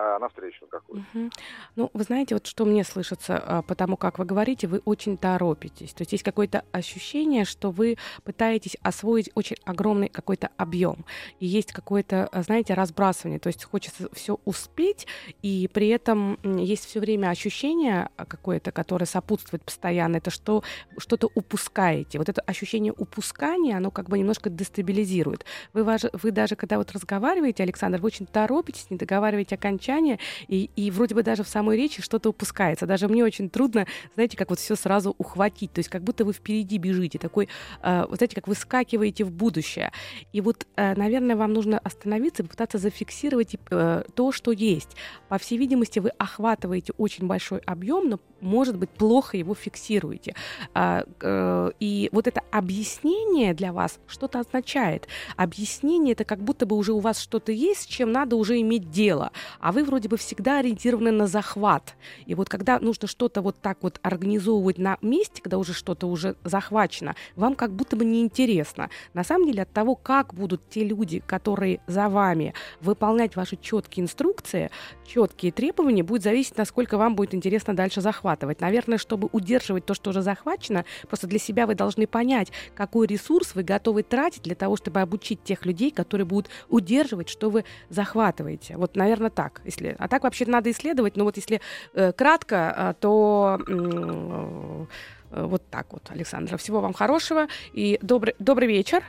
а, навстречу какую-то. Uh-huh. Ну, вы знаете, вот что мне слышится, а, потому как вы говорите, вы очень торопитесь. То есть есть какое-то ощущение, что вы пытаетесь освоить очень огромный какой-то объем. И есть какое-то, а, знаете, разбрасывание. То есть хочется все успеть, и при этом есть все время ощущение какое-то, которое сопутствует постоянно, это что что-то упускаете. Вот это ощущение упускания, оно как бы немножко дестабилизирует. Вы, вы даже, когда вот разговариваете, Александр, вы очень торопитесь, не договариваете окончания, и, и вроде бы даже в самой речи что-то упускается. Даже мне очень трудно, знаете, как вот все сразу ухватить, то есть как будто вы впереди бежите, такой, э, вот знаете, как вы скакиваете в будущее. И вот, э, наверное, вам нужно остановиться попытаться зафиксировать э, то, что есть. По всей видимости, вы охватываете очень большой объем, но, может быть, плохо его фиксируете. Э, э, и вот это объяснение для вас что-то означает объяснение это как будто бы уже у вас что-то есть, с чем надо уже иметь дело, а вы вроде бы всегда ориентированы на захват. И вот когда нужно что-то вот так вот организовывать на месте, когда уже что-то уже захвачено, вам как будто бы неинтересно. На самом деле от того, как будут те люди, которые за вами выполнять ваши четкие инструкции, четкие требования, будет зависеть, насколько вам будет интересно дальше захватывать. Наверное, чтобы удерживать то, что уже захвачено, просто для себя вы должны понять, какой ресурс вы готовы тратить для того, чтобы обучить учить тех людей, которые будут удерживать, что вы захватываете. Вот, наверное, так. Если... А так вообще надо исследовать, но вот если э, кратко, э, то э, вот так вот, Александра. Всего вам хорошего и добрый, добрый вечер.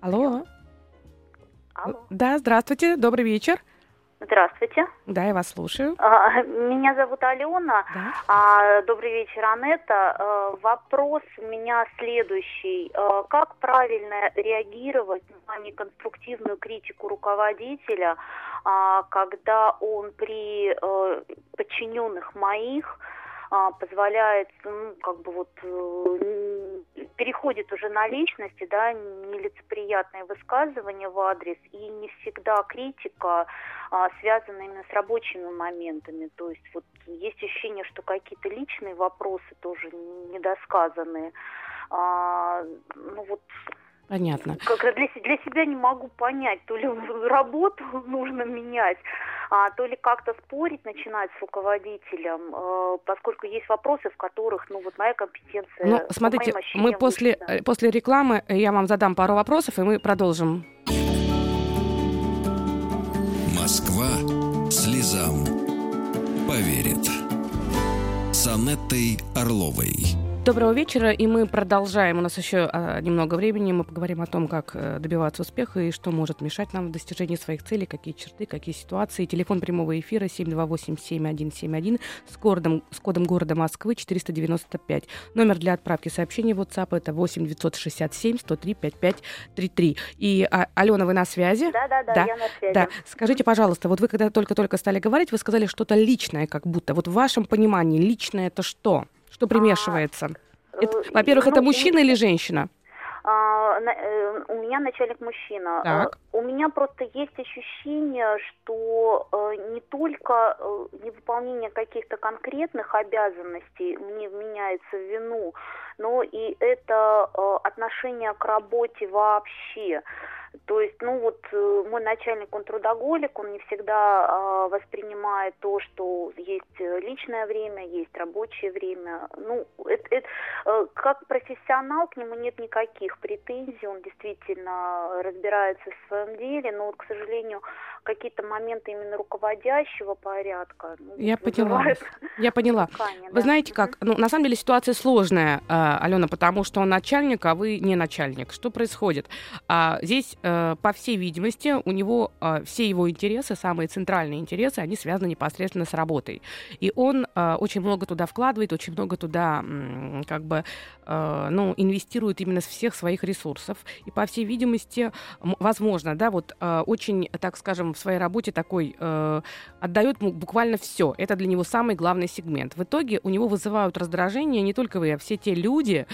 Алло. Алло. Да, здравствуйте, добрый вечер. Здравствуйте. Да, я вас слушаю. А, меня зовут Алена. Да. А, добрый вечер, Анетта. А, вопрос у меня следующий. Как правильно реагировать на неконструктивную критику руководителя, когда он при подчиненных моих позволяет, ну, как бы вот э, переходит уже на личности, да, нелицеприятные высказывания в адрес и не всегда критика а, связана именно с рабочими моментами. То есть вот есть ощущение, что какие-то личные вопросы тоже недосказанные. А, ну вот Понятно. Как для, для себя не могу понять, то ли работу (laughs) нужно менять, а, то ли как-то спорить начинать с руководителем, э, поскольку есть вопросы, в которых, ну, вот моя компетенция. Ну, смотрите, мы после, выше. Э, после рекламы, э, я вам задам пару вопросов, и мы продолжим. Москва слезам поверит. С Анеттой Орловой. Доброго вечера, и мы продолжаем. У нас еще а, немного времени. Мы поговорим о том, как а, добиваться успеха и что может мешать нам в достижении своих целей, какие черты, какие ситуации. Телефон прямого эфира 728-7171 с кодом, с кодом города Москвы 495. Номер для отправки сообщений в WhatsApp это 8 967 103 5533. И, а, Алена, вы на связи? Да, да, да, да, я на связи. Да. Скажите, пожалуйста, вот вы когда только-только стали говорить, вы сказали что-то личное как будто. Вот в вашем понимании личное это что? Что примешивается? А, это, во-первых, ну, это мужчина или женщина? А, э, у меня начальник мужчина. Так. Э, у меня просто есть ощущение, что э, не только невыполнение каких-то конкретных обязанностей мне вменяется в вину, но и это отношение к работе вообще. То есть, ну вот э, мой начальник, он трудоголик, он не всегда э, воспринимает то, что есть личное время, есть рабочее время. Ну, это, это, э, как профессионал к нему нет никаких претензий, он действительно разбирается в своем деле, но, вот, к сожалению, какие-то моменты именно руководящего порядка. Ну, Я поняла. (laughs) Я поняла. Ткани, вы да. знаете как? Ну, на самом деле ситуация сложная, э, Алена, потому что он начальник, а вы не начальник. Что происходит? А, здесь Э, по всей видимости, у него э, все его интересы, самые центральные интересы, они связаны непосредственно с работой. И он э, очень много туда вкладывает, очень много туда как бы ну, инвестирует именно с всех своих ресурсов. И по всей видимости, возможно, да, вот очень, так скажем, в своей работе такой отдает буквально все. Это для него самый главный сегмент. В итоге у него вызывают раздражение не только вы, а все те люди,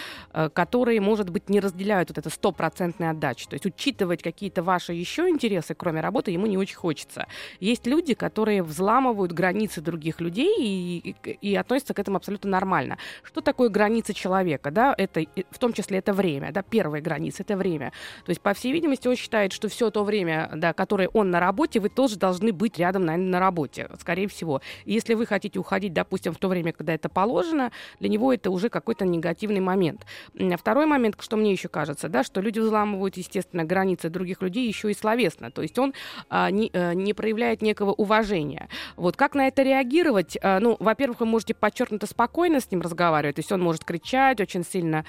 которые, может быть, не разделяют вот это стопроцентной отдачи. То есть учитывать какие-то ваши еще интересы, кроме работы, ему не очень хочется. Есть люди, которые взламывают границы других людей и, и, и относятся к этому абсолютно нормально. Что такое граница человека? Да? Это, в том числе это время. Да? Первая граница — это время. То есть, по всей видимости, он считает, что все то время, да, которое он на работе, вы тоже должны быть рядом, наверное, на работе, скорее всего. И если вы хотите уходить, допустим, в то время, когда это положено, для него это уже какой-то негативный момент. Второй момент, что мне еще кажется, да, что люди взламывают, естественно, границы других людей еще и словесно. То есть он а, не, а, не проявляет некого уважения. Вот как на это реагировать? А, ну, во-первых, вы можете подчеркнуто спокойно с ним разговаривать. То есть он может кричать очень сильно,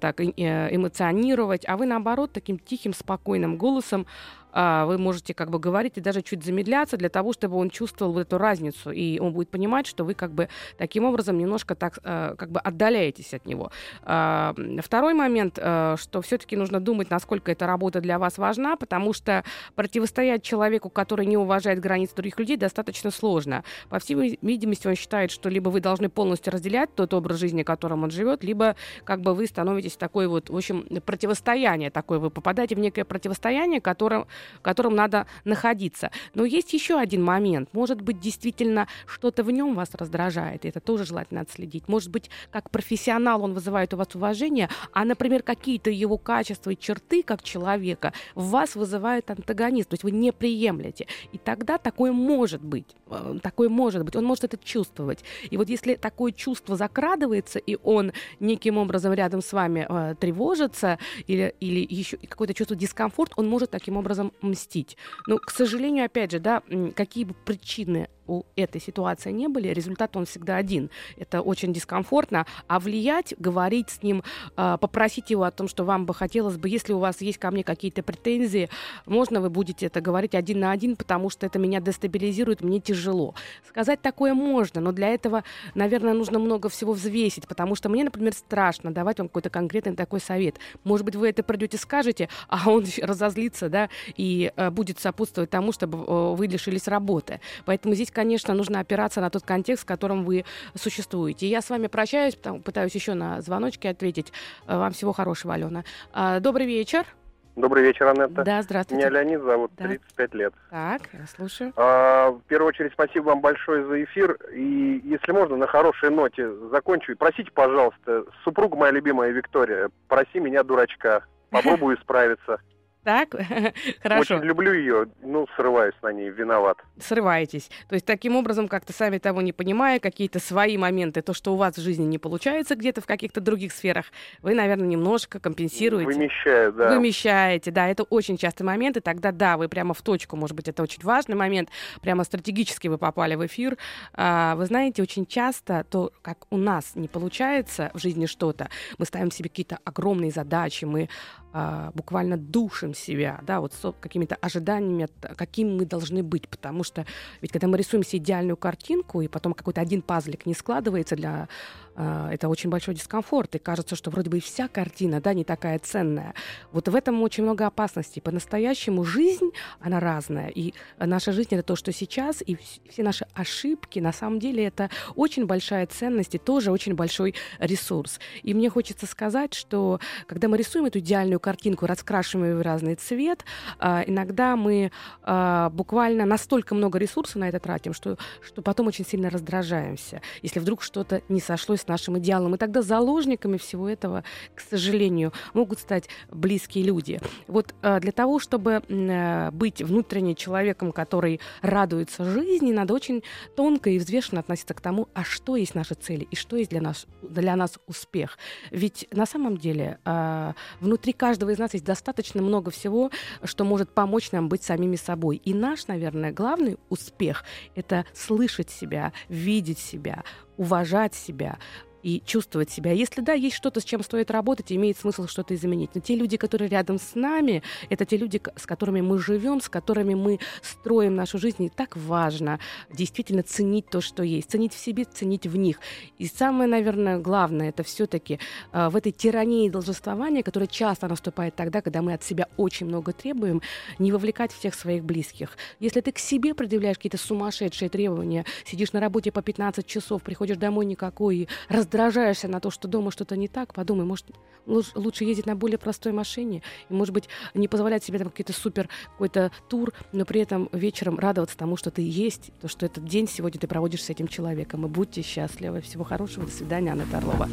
так, э, эмоционировать, а вы, наоборот, таким тихим, спокойным голосом а, вы можете как бы говорить и даже чуть замедляться для того, чтобы он чувствовал эту разницу, и он будет понимать, что вы как бы таким образом немножко так а, как бы отдаляетесь от него. А, второй момент, что все-таки нужно думать, насколько эта работа для вас важна, потому что противостоять человеку, который не уважает границы других людей, достаточно сложно. По всей видимости, он считает, что либо вы должны полностью разделять тот образ жизни, которым он живет, либо как бы вы становитесь такой вот, в общем, противостояние такое, вы попадаете в некое противостояние, которое в котором надо находиться. Но есть еще один момент. Может быть, действительно что-то в нем вас раздражает, и это тоже желательно отследить. Может быть, как профессионал он вызывает у вас уважение, а, например, какие-то его качества и черты как человека в вас вызывают антагонист, то есть вы не приемлете. И тогда такое может быть. Э, такое может быть. Он может это чувствовать. И вот если такое чувство закрадывается, и он неким образом рядом с вами э, тревожится, или, или еще какое-то чувство дискомфорт, он может таким образом мстить. Но, к сожалению, опять же, да, какие бы причины у этой ситуации не были, результат он всегда один. Это очень дискомфортно. А влиять, говорить с ним, э, попросить его о том, что вам бы хотелось бы, если у вас есть ко мне какие-то претензии, можно вы будете это говорить один на один, потому что это меня дестабилизирует, мне тяжело. Сказать такое можно, но для этого, наверное, нужно много всего взвесить, потому что мне, например, страшно давать вам какой-то конкретный такой совет. Может быть, вы это придете, скажете, а он (laughs) разозлится, да, и э, будет сопутствовать тому, чтобы э, вы лишились работы. Поэтому здесь, конечно, нужно опираться на тот контекст, в котором вы существуете. Я с вами прощаюсь, пытаюсь еще на звоночки ответить. Э, вам всего хорошего, Алена. А, добрый вечер. Добрый вечер, Анетта. Да, здравствуйте. Меня Леонид зовут, да. 35 лет. Так, я слушаю. А, в первую очередь, спасибо вам большое за эфир. И, если можно, на хорошей ноте закончу. И просите, пожалуйста, супруга моя любимая Виктория, проси меня, дурачка. (laughs) Попробую исправиться. Так, (laughs) хорошо. Очень люблю ее, ну, срываюсь на ней, виноват. Срываетесь. То есть таким образом, как-то сами того не понимая, какие-то свои моменты, то, что у вас в жизни не получается где-то в каких-то других сферах, вы, наверное, немножко компенсируете. Вымещаю, да. Вымещаете, да. Это очень частый момент, и тогда, да, вы прямо в точку, может быть, это очень важный момент, прямо стратегически вы попали в эфир. А, вы знаете, очень часто то, как у нас не получается в жизни что-то, мы ставим себе какие-то огромные задачи, мы а, буквально душим себя, да, вот с какими-то ожиданиями, каким мы должны быть, потому что ведь когда мы рисуем себе идеальную картинку, и потом какой-то один пазлик не складывается для это очень большой дискомфорт, и кажется, что вроде бы и вся картина, да, не такая ценная. Вот в этом очень много опасностей. По-настоящему жизнь, она разная, и наша жизнь — это то, что сейчас, и все наши ошибки, на самом деле, это очень большая ценность и тоже очень большой ресурс. И мне хочется сказать, что когда мы рисуем эту идеальную картинку, раскрашиваем ее в разный цвет, а, иногда мы а, буквально настолько много ресурсов на это тратим, что, что потом очень сильно раздражаемся, если вдруг что-то не сошлось с нашим идеалом. И тогда заложниками всего этого, к сожалению, могут стать близкие люди. Вот э, для того, чтобы э, быть внутренне человеком, который радуется жизни, надо очень тонко и взвешенно относиться к тому, а что есть наши цели и что есть для нас, для нас успех. Ведь на самом деле э, внутри каждого из нас есть достаточно много всего, что может помочь нам быть самими собой. И наш, наверное, главный успех — это слышать себя, видеть себя, уважать себя, и чувствовать себя. Если да, есть что-то, с чем стоит работать, имеет смысл что-то изменить. Но те люди, которые рядом с нами, это те люди, с которыми мы живем, с которыми мы строим нашу жизнь. И так важно действительно ценить то, что есть. Ценить в себе, ценить в них. И самое, наверное, главное, это все-таки э, в этой тирании должествования, которая часто наступает тогда, когда мы от себя очень много требуем, не вовлекать всех своих близких. Если ты к себе предъявляешь какие-то сумасшедшие требования, сидишь на работе по 15 часов, приходишь домой никакой, и раздражаешься на то, что дома что-то не так, подумай, может, лучше ездить на более простой машине, и, может быть, не позволять себе там какой-то супер какой-то тур, но при этом вечером радоваться тому, что ты есть, то, что этот день сегодня ты проводишь с этим человеком. И будьте счастливы. Всего хорошего. До свидания, Анна Орлова.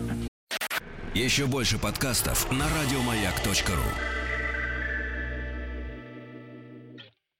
Еще больше подкастов на радиомаяк.ру